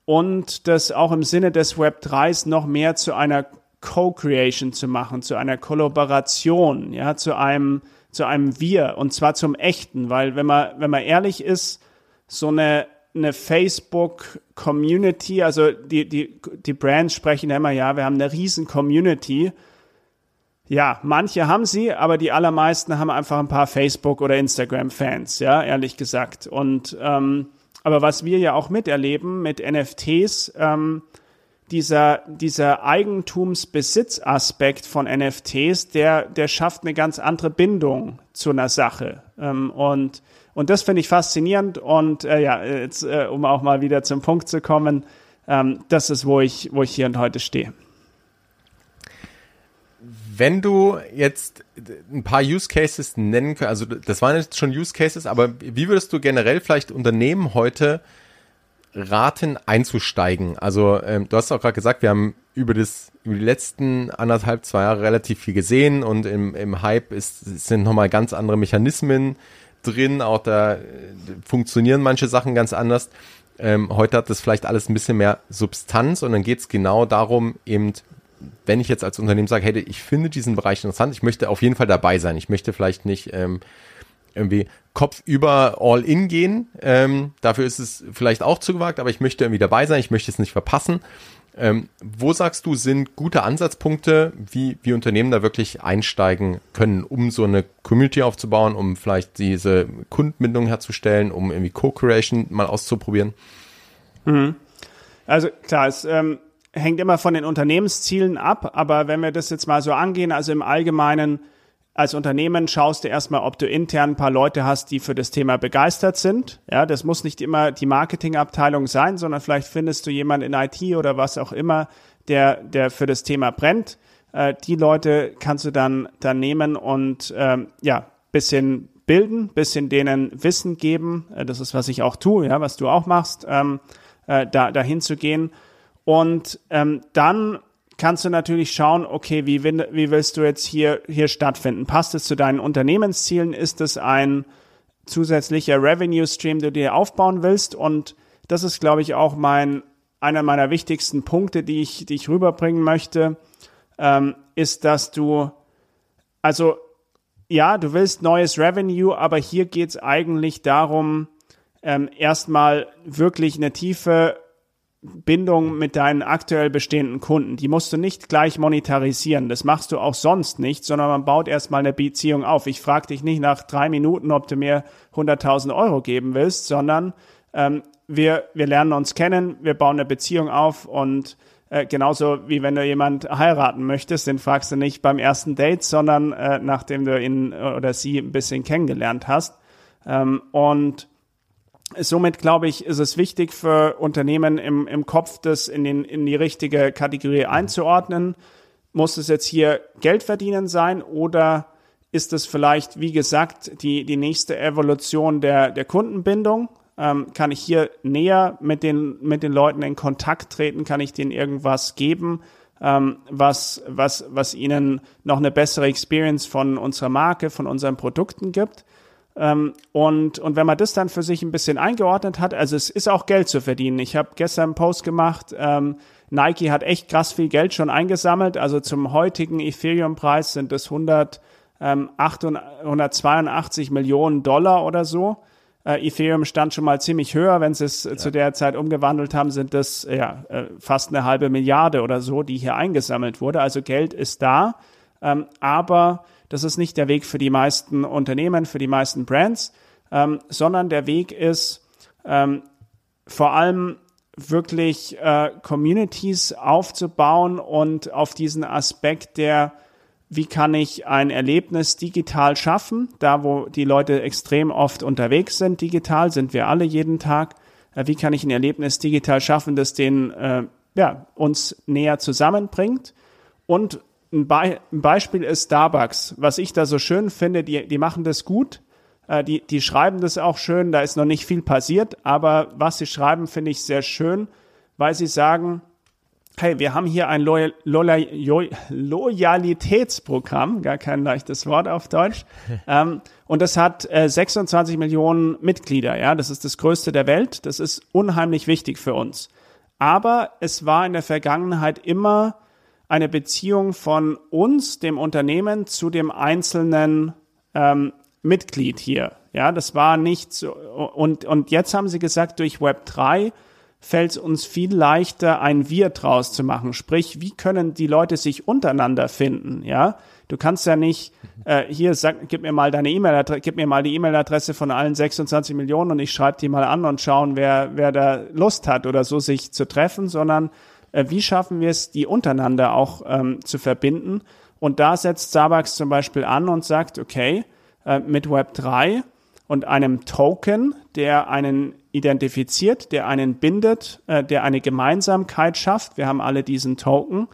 und das auch im Sinne des Web 3s noch mehr zu einer Co-Creation zu machen, zu einer Kollaboration, ja, zu einem zu einem Wir und zwar zum echten, weil wenn man, wenn man ehrlich ist, so eine, eine Facebook-Community, also die, die, die Brands sprechen immer, ja, wir haben eine riesen Community. Ja, manche haben sie, aber die allermeisten haben einfach ein paar Facebook- oder Instagram-Fans, ja, ehrlich gesagt. Und ähm, aber was wir ja auch miterleben mit NFTs, ähm, dieser, dieser Eigentumsbesitzaspekt von NFTs, der, der schafft eine ganz andere Bindung zu einer Sache. Ähm, und, und das finde ich faszinierend. Und äh, ja, jetzt, äh, um auch mal wieder zum Punkt zu kommen, ähm, das ist, wo ich, wo ich hier und heute stehe. Wenn du jetzt ein paar Use Cases nennen könntest, also das waren jetzt schon Use Cases, aber wie würdest du generell vielleicht Unternehmen heute raten, einzusteigen? Also ähm, du hast auch gerade gesagt, wir haben über das über die letzten anderthalb, zwei Jahre relativ viel gesehen und im, im Hype ist, sind nochmal ganz andere Mechanismen drin, auch da äh, funktionieren manche Sachen ganz anders. Ähm, heute hat das vielleicht alles ein bisschen mehr Substanz und dann geht es genau darum, eben, wenn ich jetzt als Unternehmen sage, hey, ich finde diesen Bereich interessant, ich möchte auf jeden Fall dabei sein. Ich möchte vielleicht nicht ähm, irgendwie Kopf über all in gehen. Ähm, dafür ist es vielleicht auch zu gewagt, aber ich möchte irgendwie dabei sein, ich möchte es nicht verpassen. Ähm, wo sagst du, sind gute Ansatzpunkte, wie, wie Unternehmen da wirklich einsteigen können, um so eine Community aufzubauen, um vielleicht diese Kundenbindung herzustellen, um irgendwie Co-Creation mal auszuprobieren? Mhm. Also klar, es ähm, hängt immer von den Unternehmenszielen ab, aber wenn wir das jetzt mal so angehen, also im Allgemeinen als Unternehmen schaust du erstmal, ob du intern ein paar Leute hast, die für das Thema begeistert sind. Ja, das muss nicht immer die Marketingabteilung sein, sondern vielleicht findest du jemanden in IT oder was auch immer, der, der für das Thema brennt. Äh, die Leute kannst du dann, dann nehmen und ähm, ja, bisschen bilden, bisschen denen Wissen geben. Äh, das ist, was ich auch tue, ja, was du auch machst, ähm, äh, da dahin zu gehen. Und ähm, dann kannst du natürlich schauen, okay, wie, wie willst du jetzt hier, hier stattfinden? Passt es zu deinen Unternehmenszielen? Ist es ein zusätzlicher Revenue Stream, den du dir aufbauen willst? Und das ist, glaube ich, auch mein, einer meiner wichtigsten Punkte, die ich, die ich rüberbringen möchte, ähm, ist, dass du, also, ja, du willst neues Revenue, aber hier geht es eigentlich darum, ähm, erstmal wirklich eine tiefe Bindung mit deinen aktuell bestehenden Kunden. Die musst du nicht gleich monetarisieren. Das machst du auch sonst nicht, sondern man baut erstmal eine Beziehung auf. Ich frage dich nicht nach drei Minuten, ob du mir 100.000 Euro geben willst, sondern ähm, wir, wir lernen uns kennen, wir bauen eine Beziehung auf und äh, genauso wie wenn du jemand heiraten möchtest, den fragst du nicht beim ersten Date, sondern äh, nachdem du ihn oder sie ein bisschen kennengelernt hast. Ähm, und Somit glaube ich, ist es wichtig für Unternehmen im, im Kopf, das in, den, in die richtige Kategorie einzuordnen. Muss es jetzt hier Geld verdienen sein oder ist es vielleicht, wie gesagt, die, die nächste Evolution der, der Kundenbindung? Ähm, kann ich hier näher mit den, mit den Leuten in Kontakt treten? Kann ich denen irgendwas geben, ähm, was, was, was ihnen noch eine bessere Experience von unserer Marke, von unseren Produkten gibt? Ähm, und, und wenn man das dann für sich ein bisschen eingeordnet hat, also es ist auch Geld zu verdienen. Ich habe gestern einen Post gemacht, ähm, Nike hat echt krass viel Geld schon eingesammelt. Also zum heutigen Ethereum-Preis sind es 100, ähm, 182 Millionen Dollar oder so. Äh, Ethereum stand schon mal ziemlich höher. Wenn sie es ja. zu der Zeit umgewandelt haben, sind das ja äh, fast eine halbe Milliarde oder so, die hier eingesammelt wurde. Also Geld ist da. Ähm, aber das ist nicht der Weg für die meisten Unternehmen, für die meisten Brands, ähm, sondern der Weg ist ähm, vor allem wirklich äh, Communities aufzubauen und auf diesen Aspekt der, wie kann ich ein Erlebnis digital schaffen, da wo die Leute extrem oft unterwegs sind, digital sind wir alle jeden Tag, äh, wie kann ich ein Erlebnis digital schaffen, das den, äh, ja, uns näher zusammenbringt? Und ein, Be ein Beispiel ist Starbucks. Was ich da so schön finde, die, die machen das gut. Äh, die, die schreiben das auch schön. Da ist noch nicht viel passiert. Aber was sie schreiben, finde ich sehr schön, weil sie sagen, hey, wir haben hier ein Loyal, Loyal, Loyalitätsprogramm, gar kein leichtes Wort auf Deutsch. <laughs> ähm, und das hat äh, 26 Millionen Mitglieder. Ja, das ist das größte der Welt. Das ist unheimlich wichtig für uns. Aber es war in der Vergangenheit immer eine Beziehung von uns, dem Unternehmen, zu dem einzelnen ähm, Mitglied hier. Ja, das war nicht so. Und, und jetzt haben sie gesagt, durch Web 3 fällt es uns viel leichter, ein Wir draus zu machen. Sprich, wie können die Leute sich untereinander finden? Ja, du kannst ja nicht äh, hier sag, gib mir mal deine E-Mail-Adresse, gib mir mal die E-Mail-Adresse von allen 26 Millionen und ich schreibe die mal an und schauen, wer wer da Lust hat oder so sich zu treffen, sondern äh, wie schaffen wir es, die untereinander auch ähm, zu verbinden? Und da setzt Starbucks zum Beispiel an und sagt, okay, äh, mit Web 3 und einem Token, der einen identifiziert, der einen bindet, äh, der eine Gemeinsamkeit schafft. Wir haben alle diesen Token.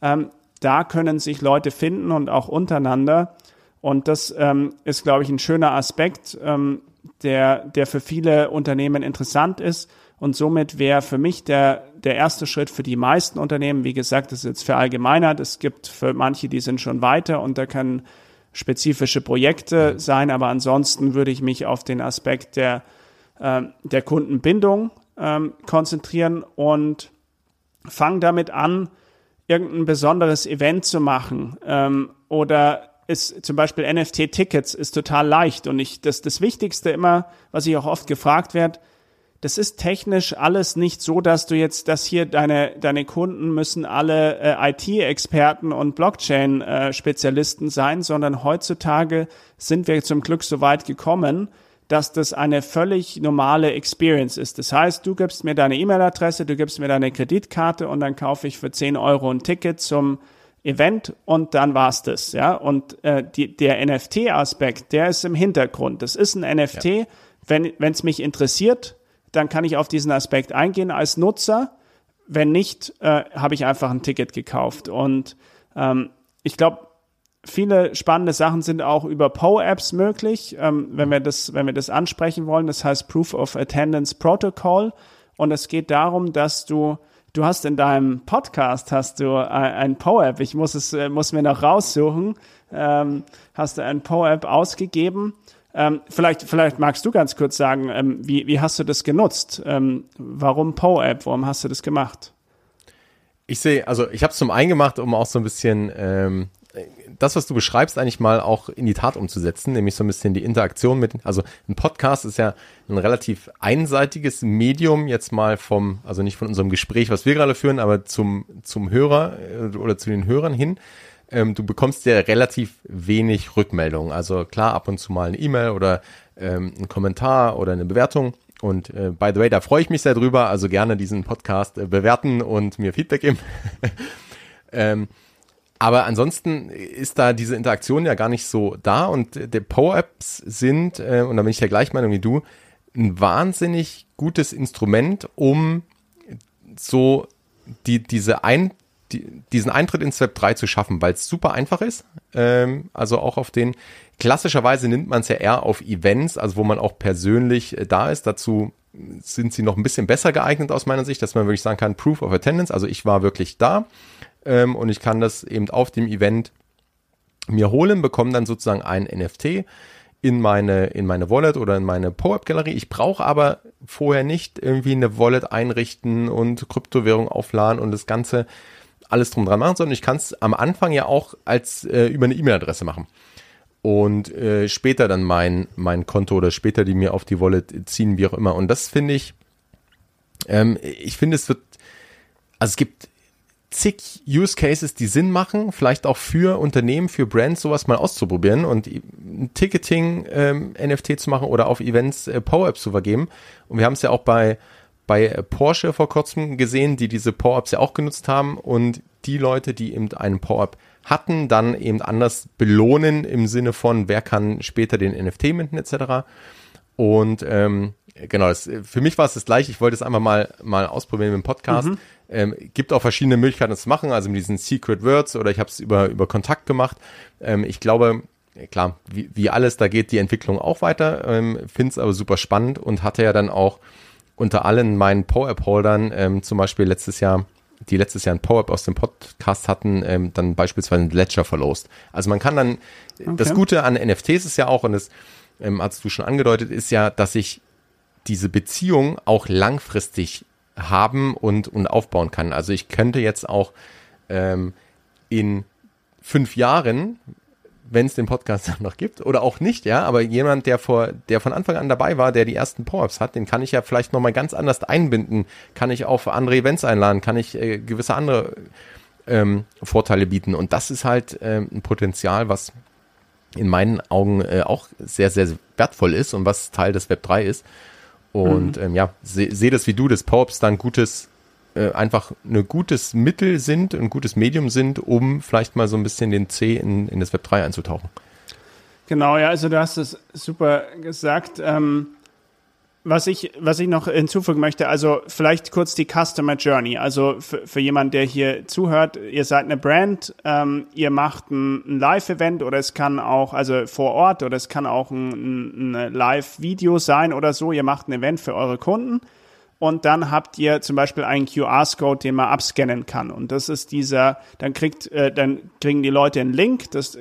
Ähm, da können sich Leute finden und auch untereinander. Und das ähm, ist, glaube ich, ein schöner Aspekt, ähm, der, der für viele Unternehmen interessant ist. Und somit wäre für mich der, der erste Schritt für die meisten Unternehmen, wie gesagt, das ist jetzt verallgemeinert. Es gibt für manche, die sind schon weiter und da können spezifische Projekte sein, aber ansonsten würde ich mich auf den Aspekt der, äh, der Kundenbindung ähm, konzentrieren und fange damit an, irgendein besonderes Event zu machen ähm, oder ist zum Beispiel NFT-Tickets ist total leicht und ich das das Wichtigste immer, was ich auch oft gefragt werde, das ist technisch alles nicht so, dass du jetzt, dass hier deine, deine Kunden müssen alle äh, IT-Experten und Blockchain-Spezialisten äh, sein, sondern heutzutage sind wir zum Glück so weit gekommen, dass das eine völlig normale Experience ist. Das heißt, du gibst mir deine E-Mail-Adresse, du gibst mir deine Kreditkarte und dann kaufe ich für 10 Euro ein Ticket zum Event und dann war's das, ja. Und äh, die, der NFT-Aspekt, der ist im Hintergrund. Das ist ein NFT. Ja. Wenn es mich interessiert, dann kann ich auf diesen Aspekt eingehen als Nutzer. Wenn nicht, äh, habe ich einfach ein Ticket gekauft. Und ähm, ich glaube, viele spannende Sachen sind auch über PO-Apps möglich, ähm, wenn wir das, wenn wir das ansprechen wollen. Das heißt Proof of Attendance Protocol. Und es geht darum, dass du Du hast in deinem Podcast hast du ein, ein PO-App. Ich muss es äh, muss mir noch raussuchen. Ähm, hast du ein PO-App ausgegeben ähm, vielleicht, vielleicht magst du ganz kurz sagen, ähm, wie, wie hast du das genutzt? Ähm, warum PoApp? Warum hast du das gemacht? Ich sehe, also ich habe es zum einen gemacht, um auch so ein bisschen ähm, das, was du beschreibst, eigentlich mal auch in die Tat umzusetzen, nämlich so ein bisschen die Interaktion mit, also ein Podcast ist ja ein relativ einseitiges Medium, jetzt mal vom, also nicht von unserem Gespräch, was wir gerade führen, aber zum, zum Hörer äh, oder zu den Hörern hin ähm, du bekommst ja relativ wenig Rückmeldungen. Also klar, ab und zu mal eine E-Mail oder ähm, ein Kommentar oder eine Bewertung. Und äh, by the way, da freue ich mich sehr drüber. Also gerne diesen Podcast äh, bewerten und mir Feedback geben. <laughs> ähm, aber ansonsten ist da diese Interaktion ja gar nicht so da und äh, die Power-Apps sind, äh, und da bin ich der gleichen Meinung wie du, ein wahnsinnig gutes Instrument, um so die, diese ein, die, diesen Eintritt ins Web 3 zu schaffen, weil es super einfach ist. Ähm, also auch auf den, klassischerweise nimmt man es ja eher auf Events, also wo man auch persönlich äh, da ist. Dazu sind sie noch ein bisschen besser geeignet aus meiner Sicht, dass man wirklich sagen kann, Proof of Attendance, also ich war wirklich da ähm, und ich kann das eben auf dem Event mir holen, bekomme dann sozusagen ein NFT in meine, in meine Wallet oder in meine PoApp-Galerie. Ich brauche aber vorher nicht irgendwie eine Wallet einrichten und Kryptowährung aufladen und das Ganze alles drum dran machen, sondern ich kann es am Anfang ja auch als äh, über eine E-Mail-Adresse machen. Und äh, später dann mein, mein Konto oder später die mir auf die Wallet ziehen, wie auch immer. Und das finde ich, ähm, ich finde, es wird, also es gibt zig Use Cases, die Sinn machen, vielleicht auch für Unternehmen, für Brands sowas mal auszuprobieren und ein Ticketing ähm, NFT zu machen oder auf Events äh, Power-Apps zu vergeben. Und wir haben es ja auch bei bei Porsche vor kurzem gesehen, die diese Power-Ups ja auch genutzt haben und die Leute, die eben einen Power-Up hatten, dann eben anders belohnen im Sinne von, wer kann später den NFT minten etc. Und ähm, genau, das, für mich war es das gleiche. Ich wollte es einfach mal, mal ausprobieren mit dem Podcast. Mhm. Ähm, gibt auch verschiedene Möglichkeiten, das zu machen, also mit diesen Secret Words oder ich habe es über, über Kontakt gemacht. Ähm, ich glaube, klar, wie, wie alles, da geht die Entwicklung auch weiter, ähm, finde es aber super spannend und hatte ja dann auch unter allen meinen PowerApp-Holdern, ähm, zum Beispiel letztes Jahr, die letztes Jahr ein PowerApp aus dem Podcast hatten, ähm, dann beispielsweise ein Ledger verlost. Also man kann dann, okay. das Gute an NFTs ist ja auch, und das ähm, hast du schon angedeutet, ist ja, dass ich diese Beziehung auch langfristig haben und, und aufbauen kann. Also ich könnte jetzt auch ähm, in fünf Jahren wenn es den Podcast <laughs> noch gibt oder auch nicht, ja, aber jemand, der vor, der von Anfang an dabei war, der die ersten Power-Ups hat, den kann ich ja vielleicht nochmal ganz anders einbinden, kann ich auf andere Events einladen, kann ich äh, gewisse andere ähm, Vorteile bieten und das ist halt ähm, ein Potenzial, was in meinen Augen äh, auch sehr, sehr wertvoll ist und was Teil des Web 3 ist. Und mhm. ähm, ja, sehe seh das wie du, dass Power-Ups dann gutes äh, einfach ein gutes Mittel sind, ein gutes Medium sind, um vielleicht mal so ein bisschen den C in, in das Web 3 einzutauchen. Genau, ja, also du hast es super gesagt. Ähm, was ich, was ich noch hinzufügen möchte, also vielleicht kurz die Customer Journey. Also für, für jemanden, der hier zuhört, ihr seid eine Brand, ähm, ihr macht ein, ein Live-Event oder es kann auch, also vor Ort oder es kann auch ein, ein Live-Video sein oder so. Ihr macht ein Event für eure Kunden und dann habt ihr zum Beispiel einen QR-Code, den man abscannen kann. Und das ist dieser, dann kriegt, äh, dann kriegen die Leute einen Link, das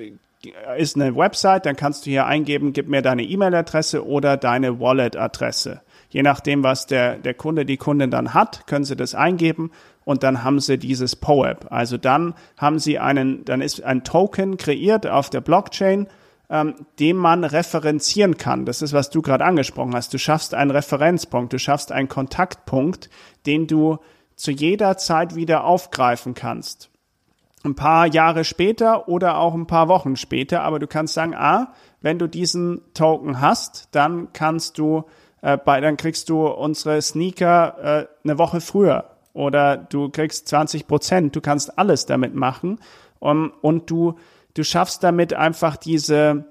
ist eine Website, dann kannst du hier eingeben, gib mir deine E-Mail-Adresse oder deine Wallet-Adresse. Je nachdem, was der, der Kunde, die Kundin dann hat, können sie das eingeben und dann haben sie dieses POAP. Also dann haben sie einen, dann ist ein Token kreiert auf der Blockchain, ähm, den man referenzieren kann. Das ist, was du gerade angesprochen hast. Du schaffst einen Referenzpunkt, du schaffst einen Kontaktpunkt, den du zu jeder Zeit wieder aufgreifen kannst. Ein paar Jahre später oder auch ein paar Wochen später, aber du kannst sagen, ah, wenn du diesen Token hast, dann kannst du, äh, bei, dann kriegst du unsere Sneaker äh, eine Woche früher oder du kriegst 20 Prozent. Du kannst alles damit machen um, und du du schaffst damit einfach diese,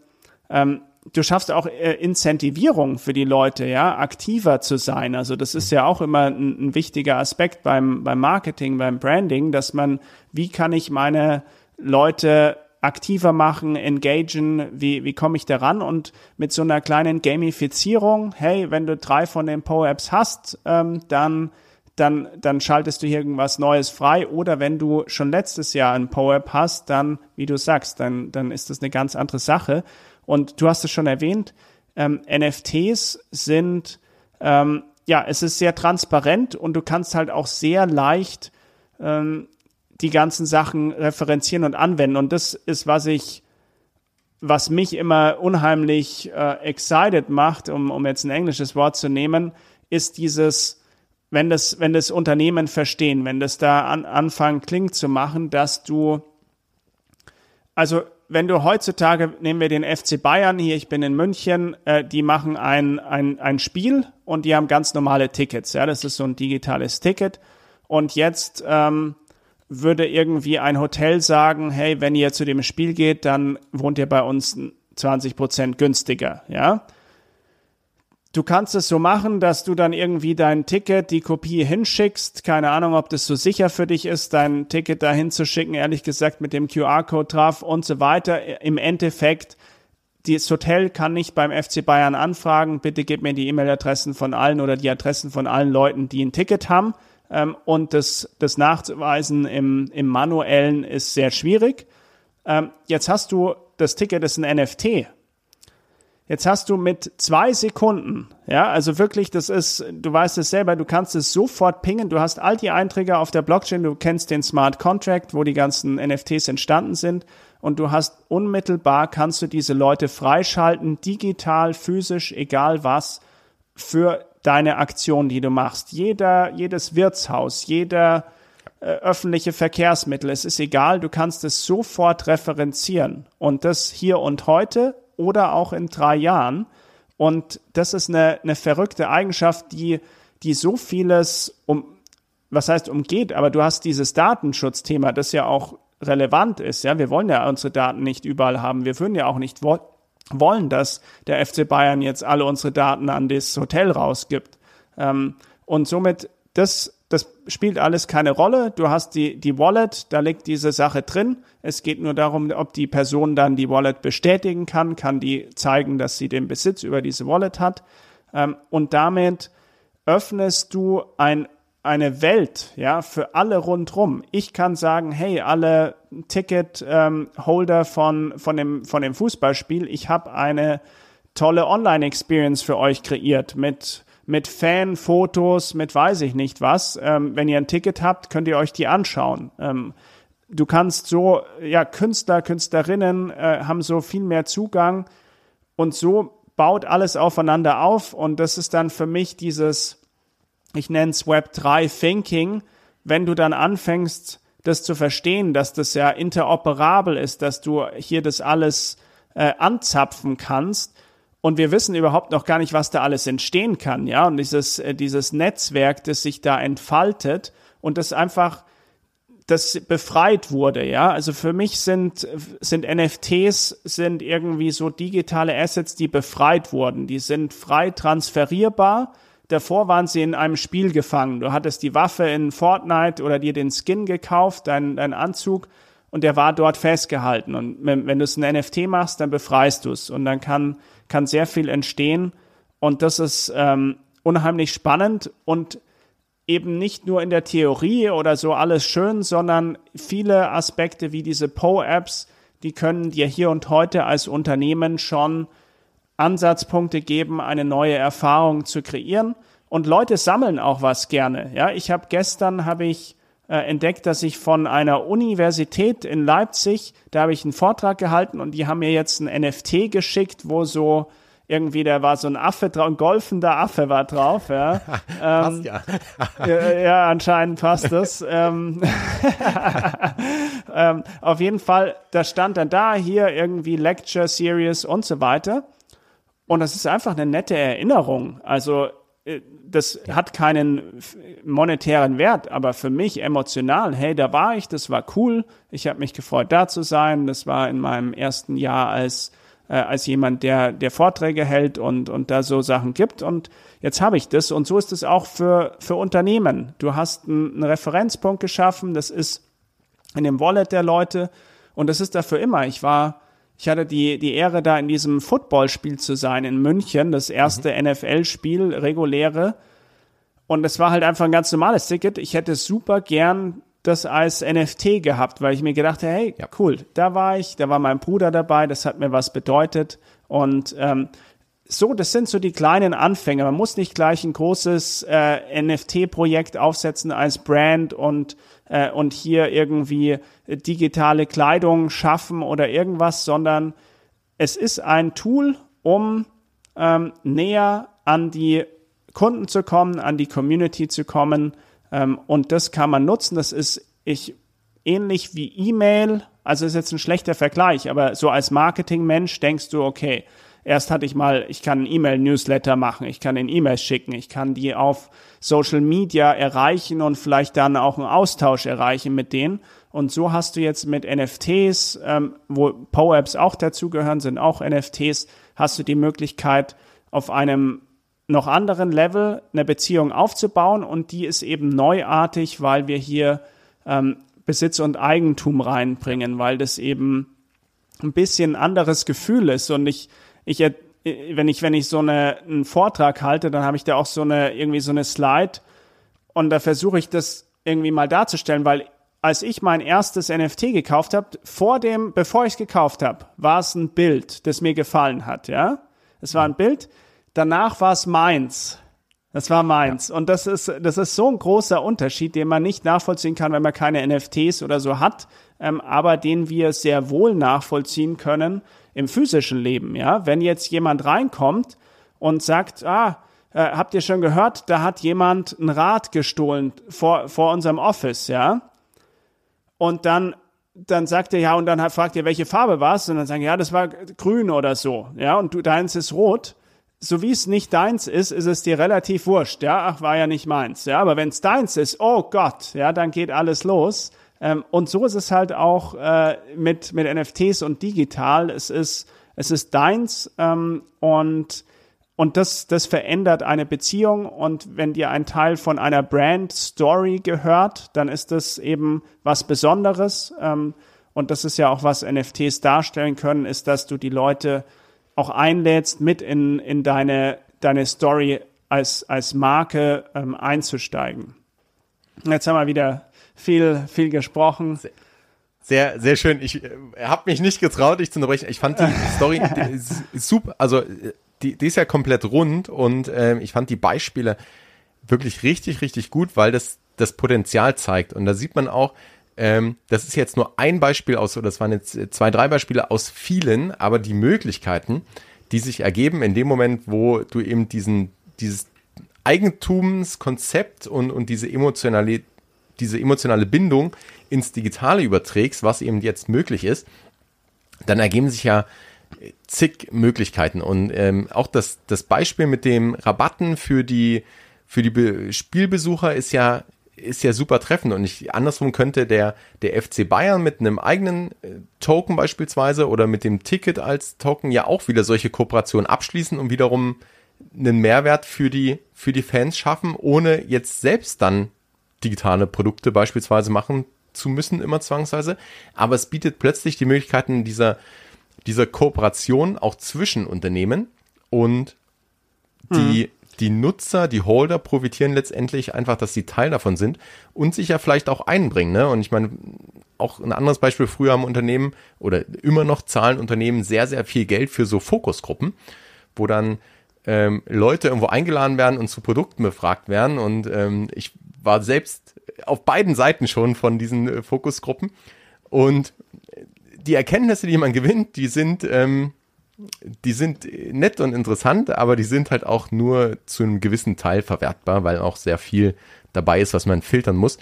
ähm, du schaffst auch äh, Incentivierung für die Leute, ja, aktiver zu sein. Also das ist ja auch immer ein, ein, wichtiger Aspekt beim, beim Marketing, beim Branding, dass man, wie kann ich meine Leute aktiver machen, engagen, wie, wie komme ich daran und mit so einer kleinen Gamifizierung, hey, wenn du drei von den Po-Apps hast, ähm, dann dann, dann schaltest du hier irgendwas Neues frei. Oder wenn du schon letztes Jahr ein PoApp hast, dann, wie du sagst, dann, dann ist das eine ganz andere Sache. Und du hast es schon erwähnt, ähm, NFTs sind, ähm, ja, es ist sehr transparent und du kannst halt auch sehr leicht ähm, die ganzen Sachen referenzieren und anwenden. Und das ist, was ich, was mich immer unheimlich äh, excited macht, um, um jetzt ein englisches Wort zu nehmen, ist dieses, wenn das, wenn das Unternehmen verstehen, wenn das da an, anfangen klingt zu machen, dass du, also wenn du heutzutage, nehmen wir den FC Bayern hier, ich bin in München, äh, die machen ein, ein, ein Spiel und die haben ganz normale Tickets, ja, das ist so ein digitales Ticket und jetzt ähm, würde irgendwie ein Hotel sagen, hey, wenn ihr zu dem Spiel geht, dann wohnt ihr bei uns 20 Prozent günstiger, ja. Du kannst es so machen, dass du dann irgendwie dein Ticket, die Kopie hinschickst. Keine Ahnung, ob das so sicher für dich ist, dein Ticket dahin zu schicken, ehrlich gesagt, mit dem QR-Code drauf und so weiter. Im Endeffekt, das Hotel kann nicht beim FC Bayern anfragen, bitte gib mir die E-Mail-Adressen von allen oder die Adressen von allen Leuten, die ein Ticket haben. Ähm, und das, das nachzuweisen im, im manuellen ist sehr schwierig. Ähm, jetzt hast du, das Ticket ist ein NFT. Jetzt hast du mit zwei Sekunden, ja, also wirklich, das ist, du weißt es selber, du kannst es sofort pingen. Du hast all die Einträge auf der Blockchain, du kennst den Smart Contract, wo die ganzen NFTs entstanden sind und du hast unmittelbar kannst du diese Leute freischalten, digital, physisch, egal was, für deine Aktion, die du machst. Jeder, jedes Wirtshaus, jeder äh, öffentliche Verkehrsmittel, es ist egal, du kannst es sofort referenzieren und das hier und heute oder auch in drei Jahren. Und das ist eine, eine verrückte Eigenschaft, die, die so vieles um, was heißt umgeht, aber du hast dieses Datenschutzthema, das ja auch relevant ist. Ja, wir wollen ja unsere Daten nicht überall haben. Wir würden ja auch nicht wo wollen, dass der FC Bayern jetzt alle unsere Daten an das Hotel rausgibt. Ähm, und somit das das spielt alles keine Rolle. Du hast die, die Wallet, da liegt diese Sache drin. Es geht nur darum, ob die Person dann die Wallet bestätigen kann, kann die zeigen, dass sie den Besitz über diese Wallet hat. Ähm, und damit öffnest du ein, eine Welt, ja, für alle rundrum. Ich kann sagen, hey, alle Ticket-Holder ähm, von, von, dem, von dem Fußballspiel, ich habe eine tolle Online-Experience für euch kreiert mit mit Fanfotos, mit weiß ich nicht was. Ähm, wenn ihr ein Ticket habt, könnt ihr euch die anschauen. Ähm, du kannst so, ja, Künstler, Künstlerinnen äh, haben so viel mehr Zugang und so baut alles aufeinander auf und das ist dann für mich dieses, ich nenne es Web 3 Thinking, wenn du dann anfängst, das zu verstehen, dass das ja interoperabel ist, dass du hier das alles äh, anzapfen kannst. Und wir wissen überhaupt noch gar nicht, was da alles entstehen kann, ja. Und dieses, äh, dieses Netzwerk, das sich da entfaltet und das einfach das befreit wurde, ja. Also für mich sind, sind NFTs sind irgendwie so digitale Assets, die befreit wurden. Die sind frei transferierbar. Davor waren sie in einem Spiel gefangen. Du hattest die Waffe in Fortnite oder dir den Skin gekauft, deinen dein Anzug, und der war dort festgehalten. Und wenn, du es ein NFT machst, dann befreist du es. Und dann kann, kann sehr viel entstehen. Und das ist ähm, unheimlich spannend und eben nicht nur in der Theorie oder so alles schön, sondern viele Aspekte wie diese Po-Apps, die können dir hier und heute als Unternehmen schon Ansatzpunkte geben, eine neue Erfahrung zu kreieren. Und Leute sammeln auch was gerne. Ja, ich habe gestern habe ich äh, entdeckt, dass ich von einer Universität in Leipzig, da habe ich einen Vortrag gehalten und die haben mir jetzt ein NFT geschickt, wo so irgendwie, da war so ein Affe drauf, ein golfender Affe war drauf, ja. <laughs> passt ähm, ja. <laughs> ja. ja. anscheinend passt das. <laughs> ähm, ähm, auf jeden Fall, da stand dann da hier irgendwie Lecture Series und so weiter. Und das ist einfach eine nette Erinnerung. Also das ja. hat keinen monetären Wert, aber für mich emotional, hey, da war ich, das war cool. Ich habe mich gefreut, da zu sein. Das war in meinem ersten Jahr als äh, als jemand, der der Vorträge hält und und da so Sachen gibt. Und jetzt habe ich das. Und so ist es auch für für Unternehmen. Du hast einen Referenzpunkt geschaffen. Das ist in dem Wallet der Leute und das ist dafür immer. Ich war ich hatte die, die Ehre, da in diesem Footballspiel zu sein in München, das erste mhm. NFL-Spiel, reguläre. Und es war halt einfach ein ganz normales Ticket. Ich hätte super gern das als NFT gehabt, weil ich mir gedacht habe, hey, ja. cool, da war ich, da war mein Bruder dabei, das hat mir was bedeutet. Und ähm, so, das sind so die kleinen Anfänge. Man muss nicht gleich ein großes äh, NFT-Projekt aufsetzen als Brand und äh, und hier irgendwie digitale Kleidung schaffen oder irgendwas, sondern es ist ein Tool, um ähm, näher an die Kunden zu kommen, an die Community zu kommen. Ähm, und das kann man nutzen. Das ist ich ähnlich wie E-Mail. Also ist jetzt ein schlechter Vergleich, aber so als Marketingmensch denkst du, okay, Erst hatte ich mal, ich kann einen E-Mail-Newsletter machen, ich kann den E-Mails schicken, ich kann die auf Social Media erreichen und vielleicht dann auch einen Austausch erreichen mit denen. Und so hast du jetzt mit NFTs, ähm, wo PoApps auch dazugehören, sind auch NFTs, hast du die Möglichkeit, auf einem noch anderen Level eine Beziehung aufzubauen und die ist eben neuartig, weil wir hier ähm, Besitz und Eigentum reinbringen, weil das eben ein bisschen anderes Gefühl ist und ich ich, wenn ich, wenn ich so eine, einen Vortrag halte, dann habe ich da auch so eine, irgendwie so eine Slide und da versuche ich das irgendwie mal darzustellen, weil als ich mein erstes NFT gekauft habe, vor dem, bevor ich es gekauft habe, war es ein Bild, das mir gefallen hat, ja. Es war ein Bild. Danach war es meins. Das war meins. Ja. Und das ist, das ist so ein großer Unterschied, den man nicht nachvollziehen kann, wenn man keine NFTs oder so hat, ähm, aber den wir sehr wohl nachvollziehen können, im physischen Leben, ja. Wenn jetzt jemand reinkommt und sagt, ah, äh, habt ihr schon gehört, da hat jemand ein Rad gestohlen vor, vor unserem Office, ja. Und dann, dann sagt er, ja, und dann fragt ihr, welche Farbe war es? Und dann sagen, ja, das war grün oder so, ja, und du, deins ist rot. So wie es nicht deins ist, ist es dir relativ wurscht, ja, ach, war ja nicht meins, ja, aber wenn es deins ist, oh Gott, ja, dann geht alles los. Ähm, und so ist es halt auch äh, mit, mit NFTs und digital. Es ist, es ist deins ähm, und, und das, das verändert eine Beziehung. Und wenn dir ein Teil von einer Brand Story gehört, dann ist das eben was Besonderes. Ähm, und das ist ja auch, was NFTs darstellen können, ist, dass du die Leute auch einlädst, mit in, in deine, deine Story als, als Marke ähm, einzusteigen. Jetzt haben wir wieder viel, viel gesprochen. Sehr, sehr schön. Ich äh, habe mich nicht getraut, dich zu unterbrechen. Ich fand die <laughs> Story die super, also die, die ist ja komplett rund und äh, ich fand die Beispiele wirklich richtig, richtig gut, weil das das Potenzial zeigt. Und da sieht man auch, ähm, das ist jetzt nur ein Beispiel aus, oder das waren jetzt zwei, drei Beispiele aus vielen, aber die Möglichkeiten, die sich ergeben in dem Moment, wo du eben diesen, dieses Eigentumskonzept und, und diese emotionale, diese emotionale Bindung ins Digitale überträgst, was eben jetzt möglich ist, dann ergeben sich ja zig Möglichkeiten. Und ähm, auch das, das Beispiel mit dem Rabatten für die, für die Be Spielbesucher ist ja, ist ja super treffend. Und ich, andersrum könnte der, der FC Bayern mit einem eigenen äh, Token beispielsweise oder mit dem Ticket als Token ja auch wieder solche Kooperationen abschließen und wiederum einen Mehrwert für die, für die Fans schaffen, ohne jetzt selbst dann digitale Produkte beispielsweise machen zu müssen, immer zwangsweise. Aber es bietet plötzlich die Möglichkeiten dieser, dieser Kooperation auch zwischen Unternehmen und die, mhm. die Nutzer, die Holder profitieren letztendlich einfach, dass sie Teil davon sind und sich ja vielleicht auch einbringen. Ne? Und ich meine, auch ein anderes Beispiel, früher am Unternehmen oder immer noch zahlen Unternehmen sehr, sehr viel Geld für so Fokusgruppen, wo dann ähm, Leute irgendwo eingeladen werden und zu Produkten befragt werden. Und ähm, ich war selbst auf beiden Seiten schon von diesen äh, Fokusgruppen. Und die Erkenntnisse, die man gewinnt, die sind, ähm, die sind nett und interessant, aber die sind halt auch nur zu einem gewissen Teil verwertbar, weil auch sehr viel dabei ist, was man filtern muss.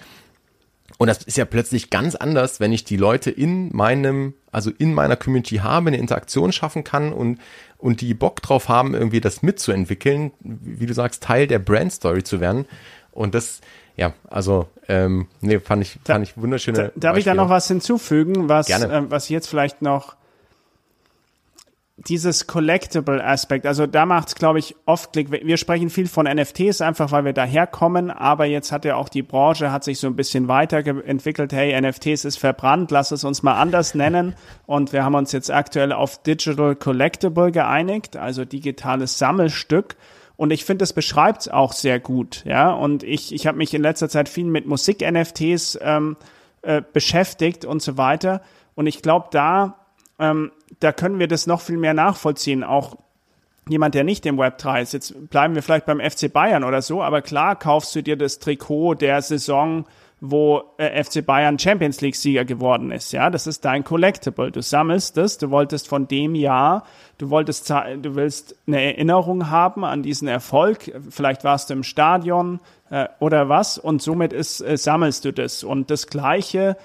Und das ist ja plötzlich ganz anders, wenn ich die Leute in meinem, also in meiner Community habe, eine Interaktion schaffen kann und, und die Bock drauf haben, irgendwie das mitzuentwickeln, wie du sagst, Teil der Brand Story zu werden. Und das, ja, also ähm, nee, fand ich, fand ich wunderschöne. Da, darf ich da noch was hinzufügen, was, äh, was jetzt vielleicht noch dieses Collectible-Aspekt, also da macht es, glaube ich, oft Klick. Wir sprechen viel von NFTs, einfach weil wir daherkommen, aber jetzt hat ja auch die Branche, hat sich so ein bisschen weiterentwickelt, hey, NFTs ist verbrannt, lass es uns mal anders nennen. Und wir haben uns jetzt aktuell auf Digital Collectible geeinigt, also digitales Sammelstück. Und ich finde, das beschreibt es auch sehr gut, ja. Und ich, ich habe mich in letzter Zeit viel mit Musik-NFTs ähm, äh, beschäftigt und so weiter. Und ich glaube, da ähm, da können wir das noch viel mehr nachvollziehen. Auch jemand, der nicht im Web 3 ist. Jetzt bleiben wir vielleicht beim FC Bayern oder so, aber klar kaufst du dir das Trikot der Saison, wo äh, FC Bayern Champions League Sieger geworden ist. Ja, das ist dein Collectible. Du sammelst es. Du wolltest von dem Jahr, du wolltest, du willst eine Erinnerung haben an diesen Erfolg. Vielleicht warst du im Stadion äh, oder was und somit ist, äh, sammelst du das. Und das Gleiche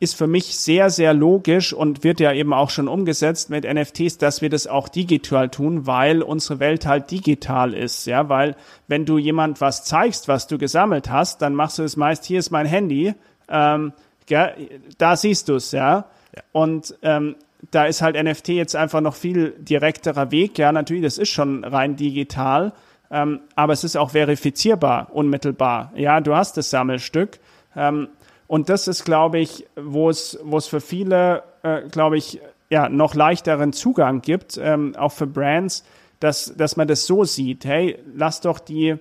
ist für mich sehr, sehr logisch und wird ja eben auch schon umgesetzt mit NFTs, dass wir das auch digital tun, weil unsere Welt halt digital ist, ja, weil wenn du jemand was zeigst, was du gesammelt hast, dann machst du es meist, hier ist mein Handy, ähm, ja, da siehst du es, ja? ja, und ähm, da ist halt NFT jetzt einfach noch viel direkterer Weg, ja, natürlich, das ist schon rein digital, ähm, aber es ist auch verifizierbar, unmittelbar, ja, du hast das Sammelstück, ähm, und das ist, glaube ich, wo es, wo es für viele, äh, glaube ich, ja, noch leichteren Zugang gibt, ähm, auch für Brands, dass, dass man das so sieht. Hey, lass doch die,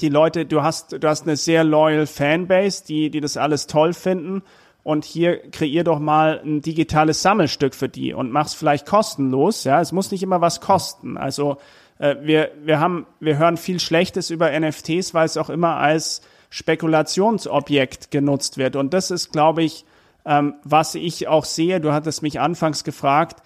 die Leute, du hast, du hast eine sehr loyal Fanbase, die, die das alles toll finden. Und hier kreier doch mal ein digitales Sammelstück für die und mach's vielleicht kostenlos. Ja, es muss nicht immer was kosten. Also äh, wir, wir haben, wir hören viel Schlechtes über NFTs, weil es auch immer als Spekulationsobjekt genutzt wird. Und das ist, glaube ich, ähm, was ich auch sehe. Du hattest mich anfangs gefragt.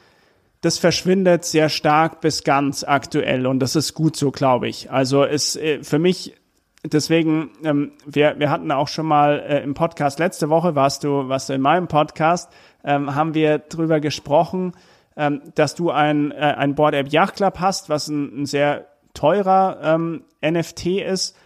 Das verschwindet sehr stark bis ganz aktuell und das ist gut so, glaube ich. Also es äh, für mich deswegen, ähm, wir, wir hatten auch schon mal äh, im Podcast letzte Woche, warst du, warst du in meinem Podcast, ähm, haben wir drüber gesprochen, ähm, dass du ein, äh, ein Board App Yacht Club hast, was ein, ein sehr teurer ähm, NFT ist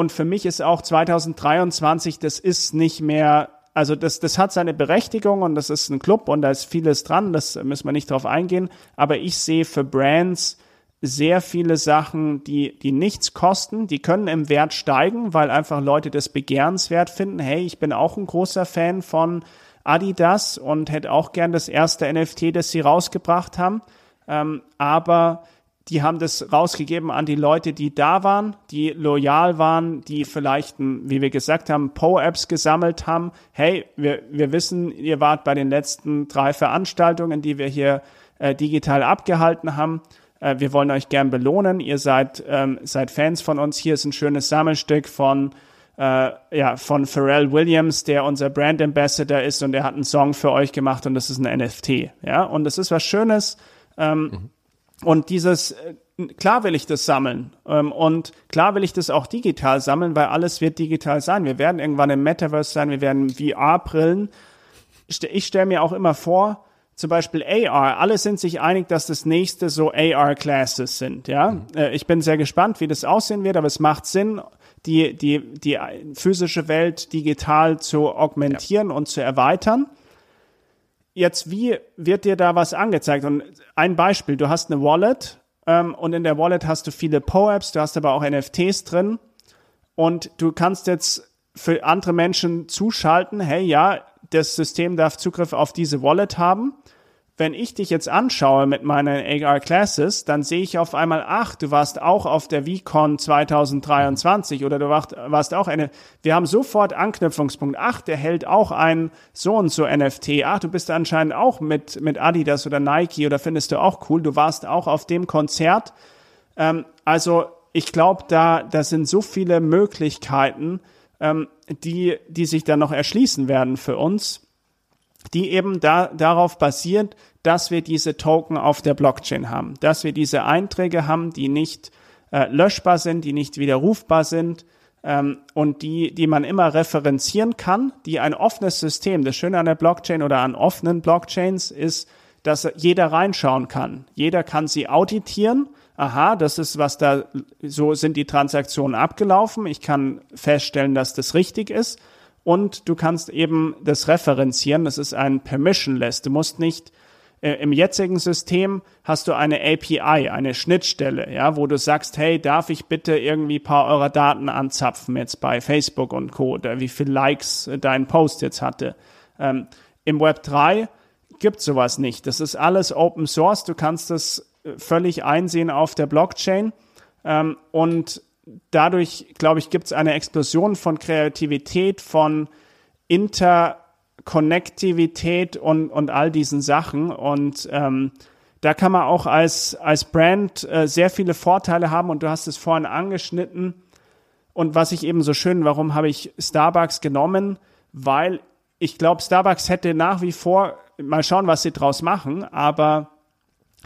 und für mich ist auch 2023, das ist nicht mehr, also das, das hat seine Berechtigung und das ist ein Club und da ist vieles dran, das müssen wir nicht drauf eingehen. Aber ich sehe für Brands sehr viele Sachen, die, die nichts kosten, die können im Wert steigen, weil einfach Leute das begehrenswert finden. Hey, ich bin auch ein großer Fan von Adidas und hätte auch gern das erste NFT, das sie rausgebracht haben. Ähm, aber die haben das rausgegeben an die Leute, die da waren, die loyal waren, die vielleicht, wie wir gesagt haben, Po-Apps gesammelt haben. Hey, wir, wir wissen, ihr wart bei den letzten drei Veranstaltungen, die wir hier äh, digital abgehalten haben. Äh, wir wollen euch gern belohnen. Ihr seid, ähm, seid Fans von uns. Hier ist ein schönes Sammelstück von äh, ja, von Pharrell Williams, der unser Brand Ambassador ist und der hat einen Song für euch gemacht und das ist ein NFT. Ja, und das ist was Schönes. Ähm, mhm. Und dieses, äh, klar will ich das sammeln. Ähm, und klar will ich das auch digital sammeln, weil alles wird digital sein. Wir werden irgendwann im Metaverse sein, wir werden VR-Brillen. Ich stelle mir auch immer vor, zum Beispiel AR, alle sind sich einig, dass das nächste so AR-Classes sind, ja. Mhm. Äh, ich bin sehr gespannt, wie das aussehen wird, aber es macht Sinn, die, die, die physische Welt digital zu augmentieren ja. und zu erweitern. Jetzt, wie wird dir da was angezeigt? Und ein Beispiel, du hast eine Wallet ähm, und in der Wallet hast du viele PO-Apps, du hast aber auch NFTs drin und du kannst jetzt für andere Menschen zuschalten, hey, ja, das System darf Zugriff auf diese Wallet haben wenn ich dich jetzt anschaue mit meinen AR Classes, dann sehe ich auf einmal, ach, du warst auch auf der VCon 2023 oder du warst, warst auch eine, wir haben sofort Anknüpfungspunkt, ach, der hält auch ein so und so NFT, ach, du bist anscheinend auch mit, mit Adidas oder Nike oder findest du auch cool, du warst auch auf dem Konzert. Ähm, also ich glaube, da, da sind so viele Möglichkeiten, ähm, die, die sich dann noch erschließen werden für uns die eben da, darauf basiert, dass wir diese Token auf der Blockchain haben, dass wir diese Einträge haben, die nicht äh, löschbar sind, die nicht widerrufbar sind ähm, und die, die man immer referenzieren kann, die ein offenes System. Das Schöne an der Blockchain oder an offenen Blockchains ist, dass jeder reinschauen kann. Jeder kann sie auditieren. Aha, das ist was da, so sind die Transaktionen abgelaufen. Ich kann feststellen, dass das richtig ist und du kannst eben das referenzieren. Das ist ein Permissionless. Du musst nicht äh, im jetzigen System hast du eine API, eine Schnittstelle, ja, wo du sagst, hey, darf ich bitte irgendwie paar eurer Daten anzapfen jetzt bei Facebook und Co. oder wie viel Likes äh, dein Post jetzt hatte. Ähm, Im Web 3 gibt sowas nicht. Das ist alles Open Source. Du kannst das äh, völlig einsehen auf der Blockchain ähm, und dadurch, glaube ich, gibt es eine Explosion von Kreativität, von Interkonnektivität und, und all diesen Sachen. Und ähm, da kann man auch als, als Brand äh, sehr viele Vorteile haben. Und du hast es vorhin angeschnitten. Und was ich eben so schön, warum habe ich Starbucks genommen? Weil ich glaube, Starbucks hätte nach wie vor, mal schauen, was sie draus machen, aber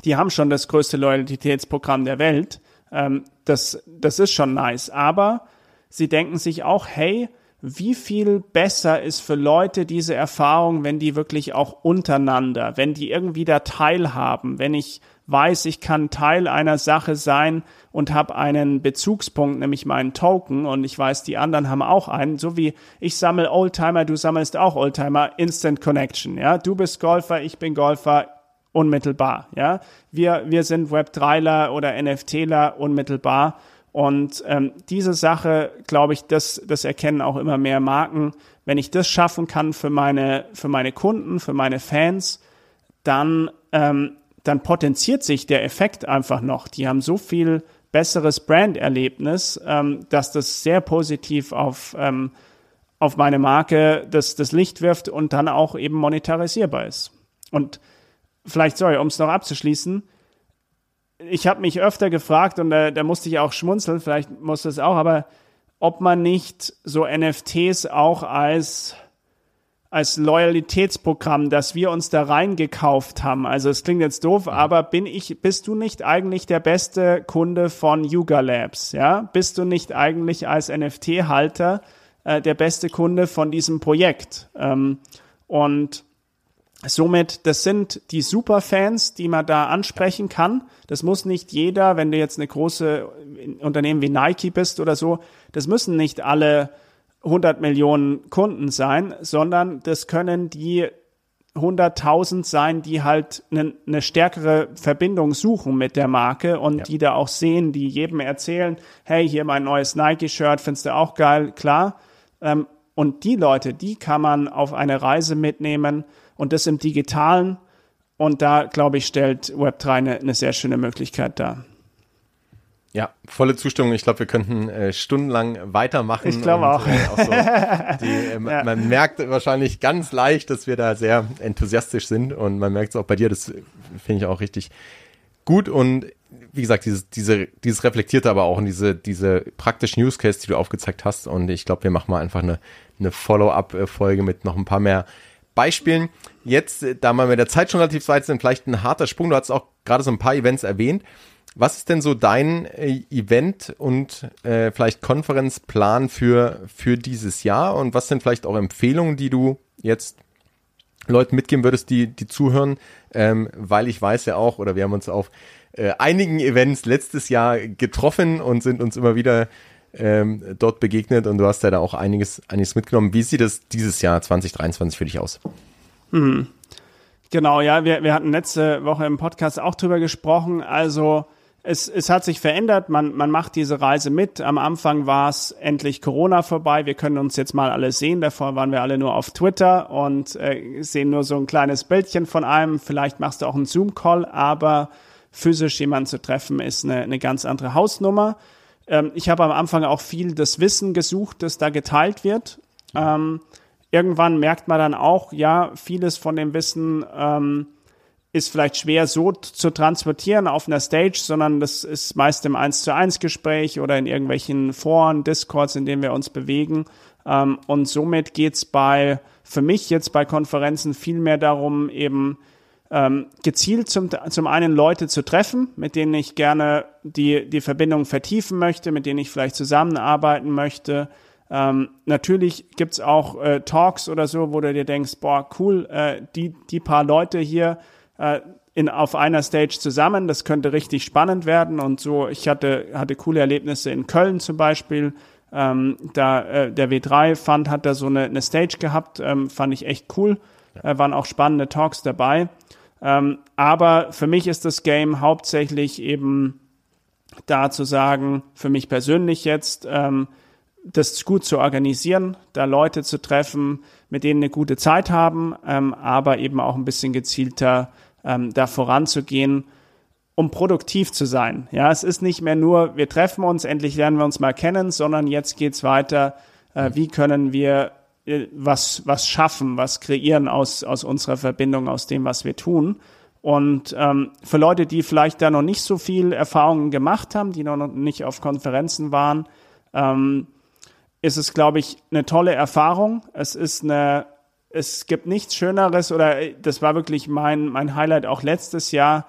die haben schon das größte Loyalitätsprogramm der Welt. Ähm, das, das ist schon nice. Aber sie denken sich auch, hey, wie viel besser ist für Leute diese Erfahrung, wenn die wirklich auch untereinander, wenn die irgendwie da teilhaben, wenn ich weiß, ich kann Teil einer Sache sein und habe einen Bezugspunkt, nämlich meinen Token und ich weiß, die anderen haben auch einen, so wie ich sammle Oldtimer, du sammelst auch Oldtimer, Instant Connection, ja, du bist Golfer, ich bin Golfer, unmittelbar. Ja, wir wir sind Web3ler oder NFTler unmittelbar. Und ähm, diese Sache, glaube ich, das das erkennen auch immer mehr Marken. Wenn ich das schaffen kann für meine für meine Kunden, für meine Fans, dann ähm, dann potenziert sich der Effekt einfach noch. Die haben so viel besseres Branderlebnis, ähm, dass das sehr positiv auf ähm, auf meine Marke das, das Licht wirft und dann auch eben monetarisierbar ist. Und vielleicht, sorry, um es noch abzuschließen, ich habe mich öfter gefragt und da, da musste ich auch schmunzeln, vielleicht musste es auch, aber ob man nicht so NFTs auch als als Loyalitätsprogramm, dass wir uns da reingekauft haben. Also es klingt jetzt doof, aber bin ich, bist du nicht eigentlich der beste Kunde von Yuga Labs? Ja, bist du nicht eigentlich als NFT-Halter äh, der beste Kunde von diesem Projekt? Ähm, und Somit, das sind die Superfans, die man da ansprechen kann. Das muss nicht jeder, wenn du jetzt eine große Unternehmen wie Nike bist oder so, das müssen nicht alle 100 Millionen Kunden sein, sondern das können die 100.000 sein, die halt eine, eine stärkere Verbindung suchen mit der Marke und ja. die da auch sehen, die jedem erzählen, hey, hier mein neues Nike-Shirt, findest du auch geil, klar. Ähm, und die Leute, die kann man auf eine Reise mitnehmen, und das im Digitalen. Und da, glaube ich, stellt Web3 eine, eine sehr schöne Möglichkeit dar. Ja, volle Zustimmung. Ich glaube, wir könnten äh, stundenlang weitermachen. Ich glaube auch. Äh, auch so <laughs> die, äh, ja. Man merkt wahrscheinlich ganz leicht, dass wir da sehr enthusiastisch sind und man merkt es auch bei dir. Das finde ich auch richtig gut und wie gesagt, dieses, diese, dieses reflektiert aber auch in diese, diese praktischen Use Case, die du aufgezeigt hast. Und ich glaube, wir machen mal einfach eine, eine Follow-up-Folge mit noch ein paar mehr Beispielen. Jetzt, da wir mit der Zeit schon relativ weit sind, vielleicht ein harter Sprung. Du hast auch gerade so ein paar Events erwähnt. Was ist denn so dein äh, Event und äh, vielleicht Konferenzplan für, für dieses Jahr? Und was sind vielleicht auch Empfehlungen, die du jetzt Leuten mitgeben würdest, die, die zuhören? Ähm, weil ich weiß ja auch, oder wir haben uns auf äh, einigen Events letztes Jahr getroffen und sind uns immer wieder ähm, dort begegnet und du hast ja da auch einiges, einiges mitgenommen. Wie sieht es dieses Jahr 2023 für dich aus? Hm. Genau, ja, wir, wir hatten letzte Woche im Podcast auch drüber gesprochen. Also es, es hat sich verändert, man, man macht diese Reise mit. Am Anfang war es endlich Corona vorbei, wir können uns jetzt mal alle sehen. Davor waren wir alle nur auf Twitter und äh, sehen nur so ein kleines Bildchen von einem. Vielleicht machst du auch einen Zoom-Call, aber physisch jemanden zu treffen, ist eine, eine ganz andere Hausnummer. Ähm, ich habe am Anfang auch viel das Wissen gesucht, das da geteilt wird. Ähm, irgendwann merkt man dann auch, ja, vieles von dem Wissen ähm, ist vielleicht schwer so zu transportieren auf einer Stage, sondern das ist meist im 1 zu 1 Gespräch oder in irgendwelchen Foren, Discords, in denen wir uns bewegen. Ähm, und somit geht's bei, für mich jetzt bei Konferenzen viel mehr darum, eben ähm, gezielt zum, zum einen Leute zu treffen, mit denen ich gerne die, die Verbindung vertiefen möchte, mit denen ich vielleicht zusammenarbeiten möchte. Ähm, natürlich gibt's auch äh, Talks oder so, wo du dir denkst, boah, cool, äh, die, die paar Leute hier äh, in, auf einer Stage zusammen, das könnte richtig spannend werden. Und so, ich hatte, hatte coole Erlebnisse in Köln zum Beispiel. Ähm, da äh, der W3-Fund hat da so eine, eine Stage gehabt, ähm, fand ich echt cool. Äh, waren auch spannende Talks dabei. Ähm, aber für mich ist das Game hauptsächlich eben da zu sagen, für mich persönlich jetzt, ähm, das gut zu organisieren, da Leute zu treffen, mit denen eine gute Zeit haben, ähm, aber eben auch ein bisschen gezielter ähm, da voranzugehen, um produktiv zu sein. Ja, es ist nicht mehr nur, wir treffen uns, endlich lernen wir uns mal kennen, sondern jetzt geht's weiter, äh, wie können wir was, was schaffen, was kreieren aus, aus unserer Verbindung, aus dem, was wir tun. Und ähm, für Leute, die vielleicht da noch nicht so viel Erfahrungen gemacht haben, die noch nicht auf Konferenzen waren, ähm, ist es, glaube ich, eine tolle Erfahrung. Es ist eine, es gibt nichts Schöneres oder äh, das war wirklich mein, mein Highlight auch letztes Jahr,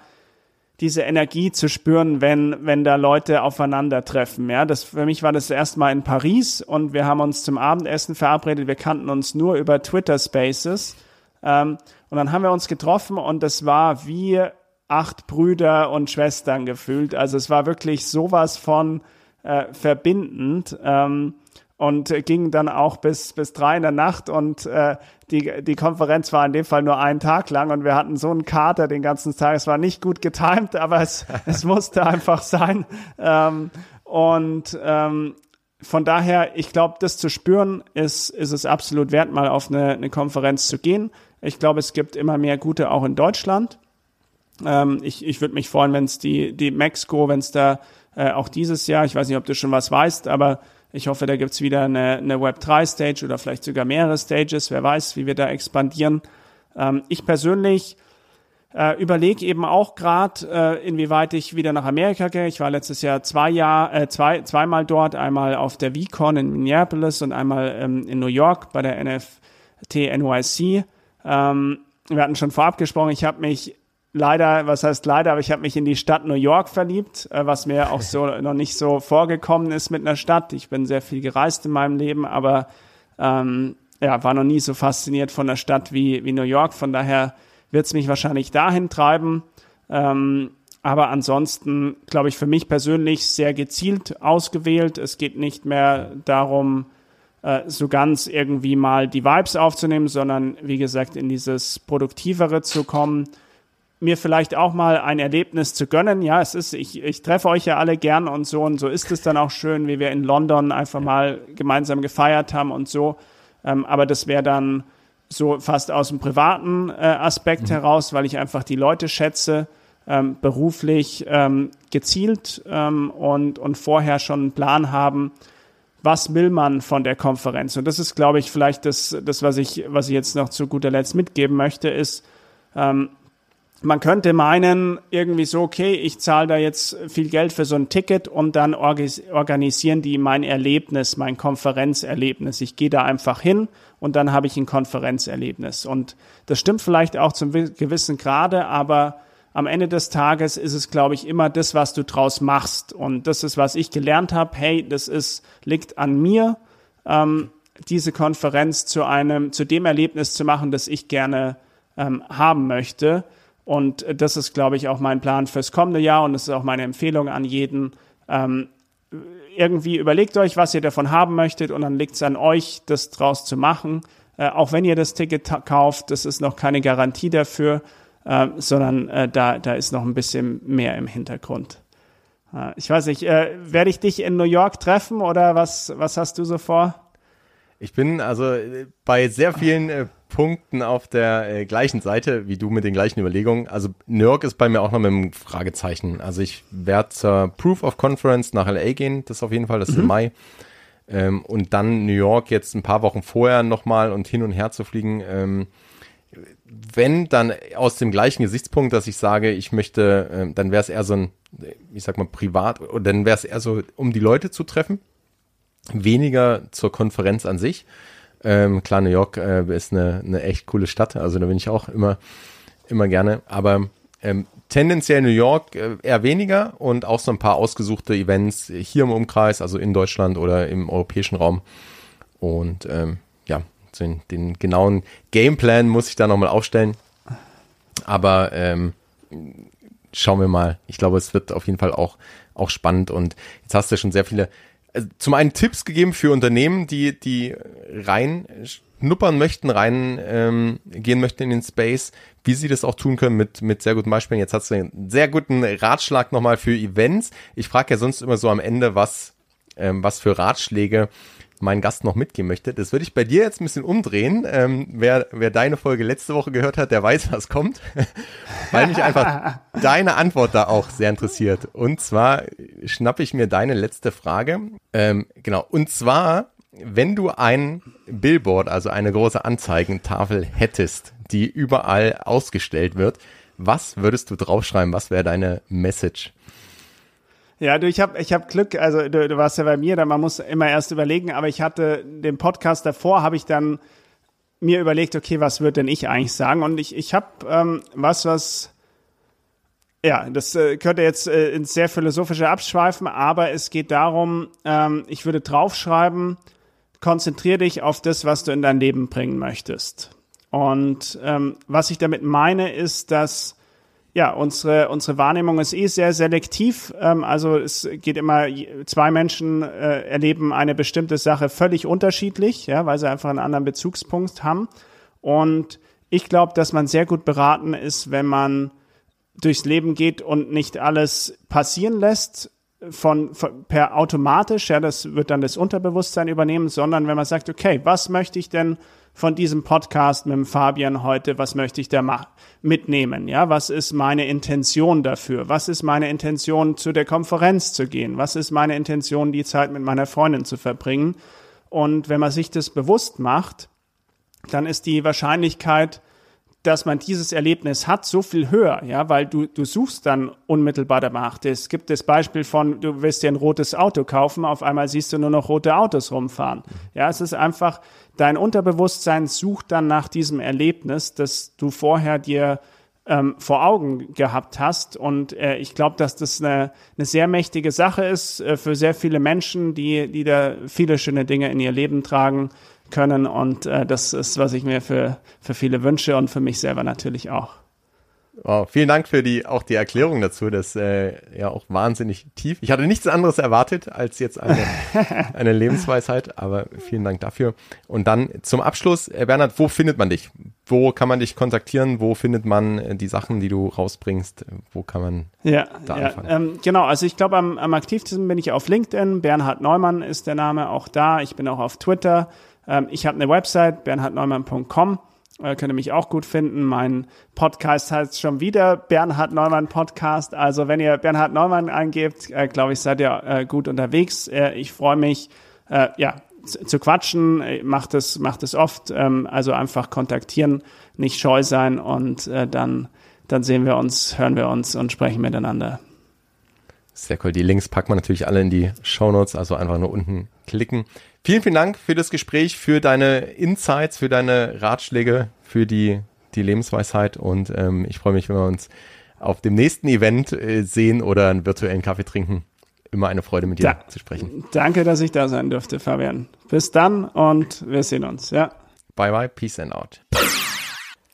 diese Energie zu spüren, wenn, wenn da Leute aufeinandertreffen. Ja, das, für mich war das erstmal in Paris und wir haben uns zum Abendessen verabredet. Wir kannten uns nur über Twitter Spaces. Ähm, und dann haben wir uns getroffen und es war wie acht Brüder und Schwestern gefühlt. Also es war wirklich sowas von äh, verbindend. Ähm, und ging dann auch bis bis drei in der Nacht und äh, die die Konferenz war in dem Fall nur einen Tag lang und wir hatten so einen Kater den ganzen Tag. Es war nicht gut getimt, <laughs> aber es es musste einfach sein ähm, und ähm, von daher, ich glaube, das zu spüren, ist, ist es absolut wert, mal auf eine, eine Konferenz zu gehen. Ich glaube, es gibt immer mehr gute auch in Deutschland. Ähm, ich ich würde mich freuen, wenn es die, die Mexiko, wenn es da äh, auch dieses Jahr, ich weiß nicht, ob du schon was weißt, aber ich hoffe, da gibt's wieder eine, eine Web3-Stage oder vielleicht sogar mehrere Stages. Wer weiß, wie wir da expandieren. Ähm, ich persönlich äh, überlege eben auch gerade, äh, inwieweit ich wieder nach Amerika gehe. Ich war letztes Jahr zwei Jahr, äh, zwei, zweimal dort, einmal auf der VCon in Minneapolis und einmal ähm, in New York bei der NFT NYC. Ähm, wir hatten schon vorab gesprochen, ich habe mich leider, was heißt leider, aber ich habe mich in die Stadt New York verliebt, äh, was mir auch so <laughs> noch nicht so vorgekommen ist mit einer Stadt. Ich bin sehr viel gereist in meinem Leben, aber ähm, ja, war noch nie so fasziniert von einer Stadt wie, wie New York. Von daher wird es mich wahrscheinlich dahin treiben. Ähm, aber ansonsten, glaube ich, für mich persönlich sehr gezielt ausgewählt. Es geht nicht mehr darum, äh, so ganz irgendwie mal die Vibes aufzunehmen, sondern wie gesagt, in dieses Produktivere zu kommen mir vielleicht auch mal ein Erlebnis zu gönnen. Ja, es ist, ich, ich treffe euch ja alle gern und so und so ist es dann auch schön, wie wir in London einfach mal gemeinsam gefeiert haben und so. Ähm, aber das wäre dann so fast aus dem privaten äh, Aspekt mhm. heraus, weil ich einfach die Leute schätze, ähm, beruflich ähm, gezielt ähm, und, und vorher schon einen Plan haben, was will man von der Konferenz? Und das ist, glaube ich, vielleicht das, das was ich, was ich jetzt noch zu guter Letzt mitgeben möchte, ist, ähm, man könnte meinen, irgendwie so, okay, ich zahle da jetzt viel Geld für so ein Ticket und dann organisieren die mein Erlebnis, mein Konferenzerlebnis. Ich gehe da einfach hin und dann habe ich ein Konferenzerlebnis. Und das stimmt vielleicht auch zum gewissen Grade, aber am Ende des Tages ist es, glaube ich, immer das, was du draus machst. Und das ist, was ich gelernt habe. Hey, das ist, liegt an mir, ähm, diese Konferenz zu einem, zu dem Erlebnis zu machen, das ich gerne ähm, haben möchte. Und das ist, glaube ich, auch mein Plan fürs kommende Jahr und das ist auch meine Empfehlung an jeden. Ähm, irgendwie überlegt euch, was ihr davon haben möchtet und dann liegt es an euch, das draus zu machen. Äh, auch wenn ihr das Ticket kauft, das ist noch keine Garantie dafür, äh, sondern äh, da, da ist noch ein bisschen mehr im Hintergrund. Äh, ich weiß nicht, äh, werde ich dich in New York treffen oder was, was hast du so vor? Ich bin also äh, bei sehr vielen äh, Punkten auf der äh, gleichen Seite wie du mit den gleichen Überlegungen. Also New York ist bei mir auch noch mit einem Fragezeichen. Also ich werde zur Proof of Conference nach LA gehen, das auf jeden Fall, das ist mhm. im Mai. Ähm, und dann New York jetzt ein paar Wochen vorher nochmal und hin und her zu fliegen. Ähm, wenn, dann aus dem gleichen Gesichtspunkt, dass ich sage, ich möchte, äh, dann wäre es eher so ein, ich sag mal, privat, oder dann wäre es eher so, um die Leute zu treffen weniger zur Konferenz an sich. Ähm, klar, New York äh, ist eine, eine echt coole Stadt, also da bin ich auch immer, immer gerne. Aber ähm, tendenziell New York äh, eher weniger und auch so ein paar ausgesuchte Events hier im Umkreis, also in Deutschland oder im europäischen Raum. Und ähm, ja, den, den genauen Gameplan muss ich da nochmal aufstellen. Aber ähm, schauen wir mal. Ich glaube, es wird auf jeden Fall auch, auch spannend. Und jetzt hast du schon sehr viele also zum einen Tipps gegeben für Unternehmen, die, die rein schnuppern möchten, rein ähm, gehen möchten in den Space, wie sie das auch tun können mit, mit sehr guten Beispielen. Jetzt hast du einen sehr guten Ratschlag nochmal für Events. Ich frage ja sonst immer so am Ende, was, ähm, was für Ratschläge mein Gast noch mitgeben möchte. Das würde ich bei dir jetzt ein bisschen umdrehen. Ähm, wer, wer deine Folge letzte Woche gehört hat, der weiß, <laughs> was kommt. Weil mich einfach <laughs> deine Antwort da auch sehr interessiert. Und zwar schnappe ich mir deine letzte Frage. Ähm, genau. Und zwar, wenn du ein Billboard, also eine große Anzeigentafel hättest, die überall ausgestellt wird, was würdest du draufschreiben? Was wäre deine Message? Ja, du, ich habe ich hab Glück, also du, du warst ja bei mir, da man muss immer erst überlegen, aber ich hatte den Podcast davor, habe ich dann mir überlegt, okay, was würde denn ich eigentlich sagen? Und ich, ich habe ähm, was, was, ja, das äh, könnte jetzt äh, ins sehr philosophische abschweifen, aber es geht darum, ähm, ich würde draufschreiben, konzentriere dich auf das, was du in dein Leben bringen möchtest. Und ähm, was ich damit meine, ist, dass ja, unsere, unsere Wahrnehmung ist eh sehr selektiv. Ähm, also es geht immer, zwei Menschen äh, erleben eine bestimmte Sache völlig unterschiedlich, ja, weil sie einfach einen anderen Bezugspunkt haben. Und ich glaube, dass man sehr gut beraten ist, wenn man durchs Leben geht und nicht alles passieren lässt, von, von, per automatisch, ja, das wird dann das Unterbewusstsein übernehmen, sondern wenn man sagt, okay, was möchte ich denn von diesem Podcast mit dem Fabian heute, was möchte ich da mitnehmen? Ja, was ist meine Intention dafür? Was ist meine Intention, zu der Konferenz zu gehen? Was ist meine Intention, die Zeit mit meiner Freundin zu verbringen? Und wenn man sich das bewusst macht, dann ist die Wahrscheinlichkeit, dass man dieses Erlebnis hat, so viel höher, ja, weil du, du suchst dann unmittelbar danach. Es gibt das Beispiel von, du willst dir ein rotes Auto kaufen, auf einmal siehst du nur noch rote Autos rumfahren. Ja, es ist einfach, dein Unterbewusstsein sucht dann nach diesem Erlebnis, das du vorher dir ähm, vor Augen gehabt hast. Und äh, ich glaube, dass das eine, eine sehr mächtige Sache ist äh, für sehr viele Menschen, die, die da viele schöne Dinge in ihr Leben tragen können. Und äh, das ist, was ich mir für, für viele wünsche und für mich selber natürlich auch. Wow, vielen Dank für die auch die Erklärung dazu. Das äh, ja auch wahnsinnig tief. Ich hatte nichts anderes erwartet als jetzt eine, <laughs> eine Lebensweisheit, aber vielen Dank dafür. Und dann zum Abschluss, äh, Bernhard, wo findet man dich? Wo kann man dich kontaktieren? Wo findet man äh, die Sachen, die du rausbringst? Wo kann man ja, da ja, anfangen? Ähm, genau, also ich glaube, am, am aktivsten bin ich auf LinkedIn. Bernhard Neumann ist der Name auch da. Ich bin auch auf Twitter. Ähm, ich habe eine Website, bernhardneumann.com. Äh, könnt ihr mich auch gut finden. Mein Podcast heißt schon wieder Bernhard Neumann Podcast. Also wenn ihr Bernhard Neumann eingebt, äh, glaube ich, seid ihr äh, gut unterwegs. Äh, ich freue mich, äh, ja, zu quatschen. Macht es, macht es oft. Ähm, also einfach kontaktieren, nicht scheu sein und äh, dann dann sehen wir uns, hören wir uns und sprechen miteinander. Sehr cool. Die Links packt man natürlich alle in die Show Notes, also einfach nur unten klicken. Vielen, vielen Dank für das Gespräch, für deine Insights, für deine Ratschläge, für die, die Lebensweisheit und ähm, ich freue mich, wenn wir uns auf dem nächsten Event äh, sehen oder einen virtuellen Kaffee trinken. Immer eine Freude, mit dir da, zu sprechen. Danke, dass ich da sein durfte, Fabian. Bis dann und wir sehen uns. Ja. Bye bye, peace and out.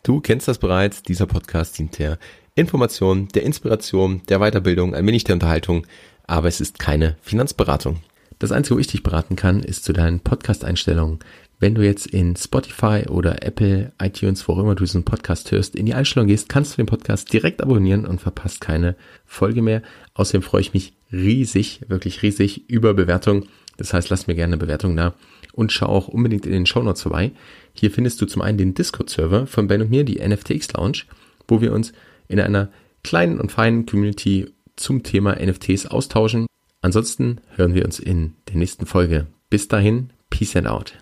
Du kennst das bereits, dieser Podcast dient der Information, der Inspiration, der Weiterbildung, ein wenig der Unterhaltung, aber es ist keine Finanzberatung. Das Einzige, wo ich dich beraten kann, ist zu deinen Podcast-Einstellungen. Wenn du jetzt in Spotify oder Apple, iTunes, wo auch immer du diesen Podcast hörst, in die Einstellung gehst, kannst du den Podcast direkt abonnieren und verpasst keine Folge mehr. Außerdem freue ich mich riesig, wirklich riesig über Bewertung. Das heißt, lass mir gerne eine Bewertung da und schau auch unbedingt in den Show Notes vorbei. Hier findest du zum einen den Discord-Server von Ben und mir, die NFTX Lounge, wo wir uns in einer kleinen und feinen Community zum Thema NFTs austauschen. Ansonsten hören wir uns in der nächsten Folge. Bis dahin, Peace and out.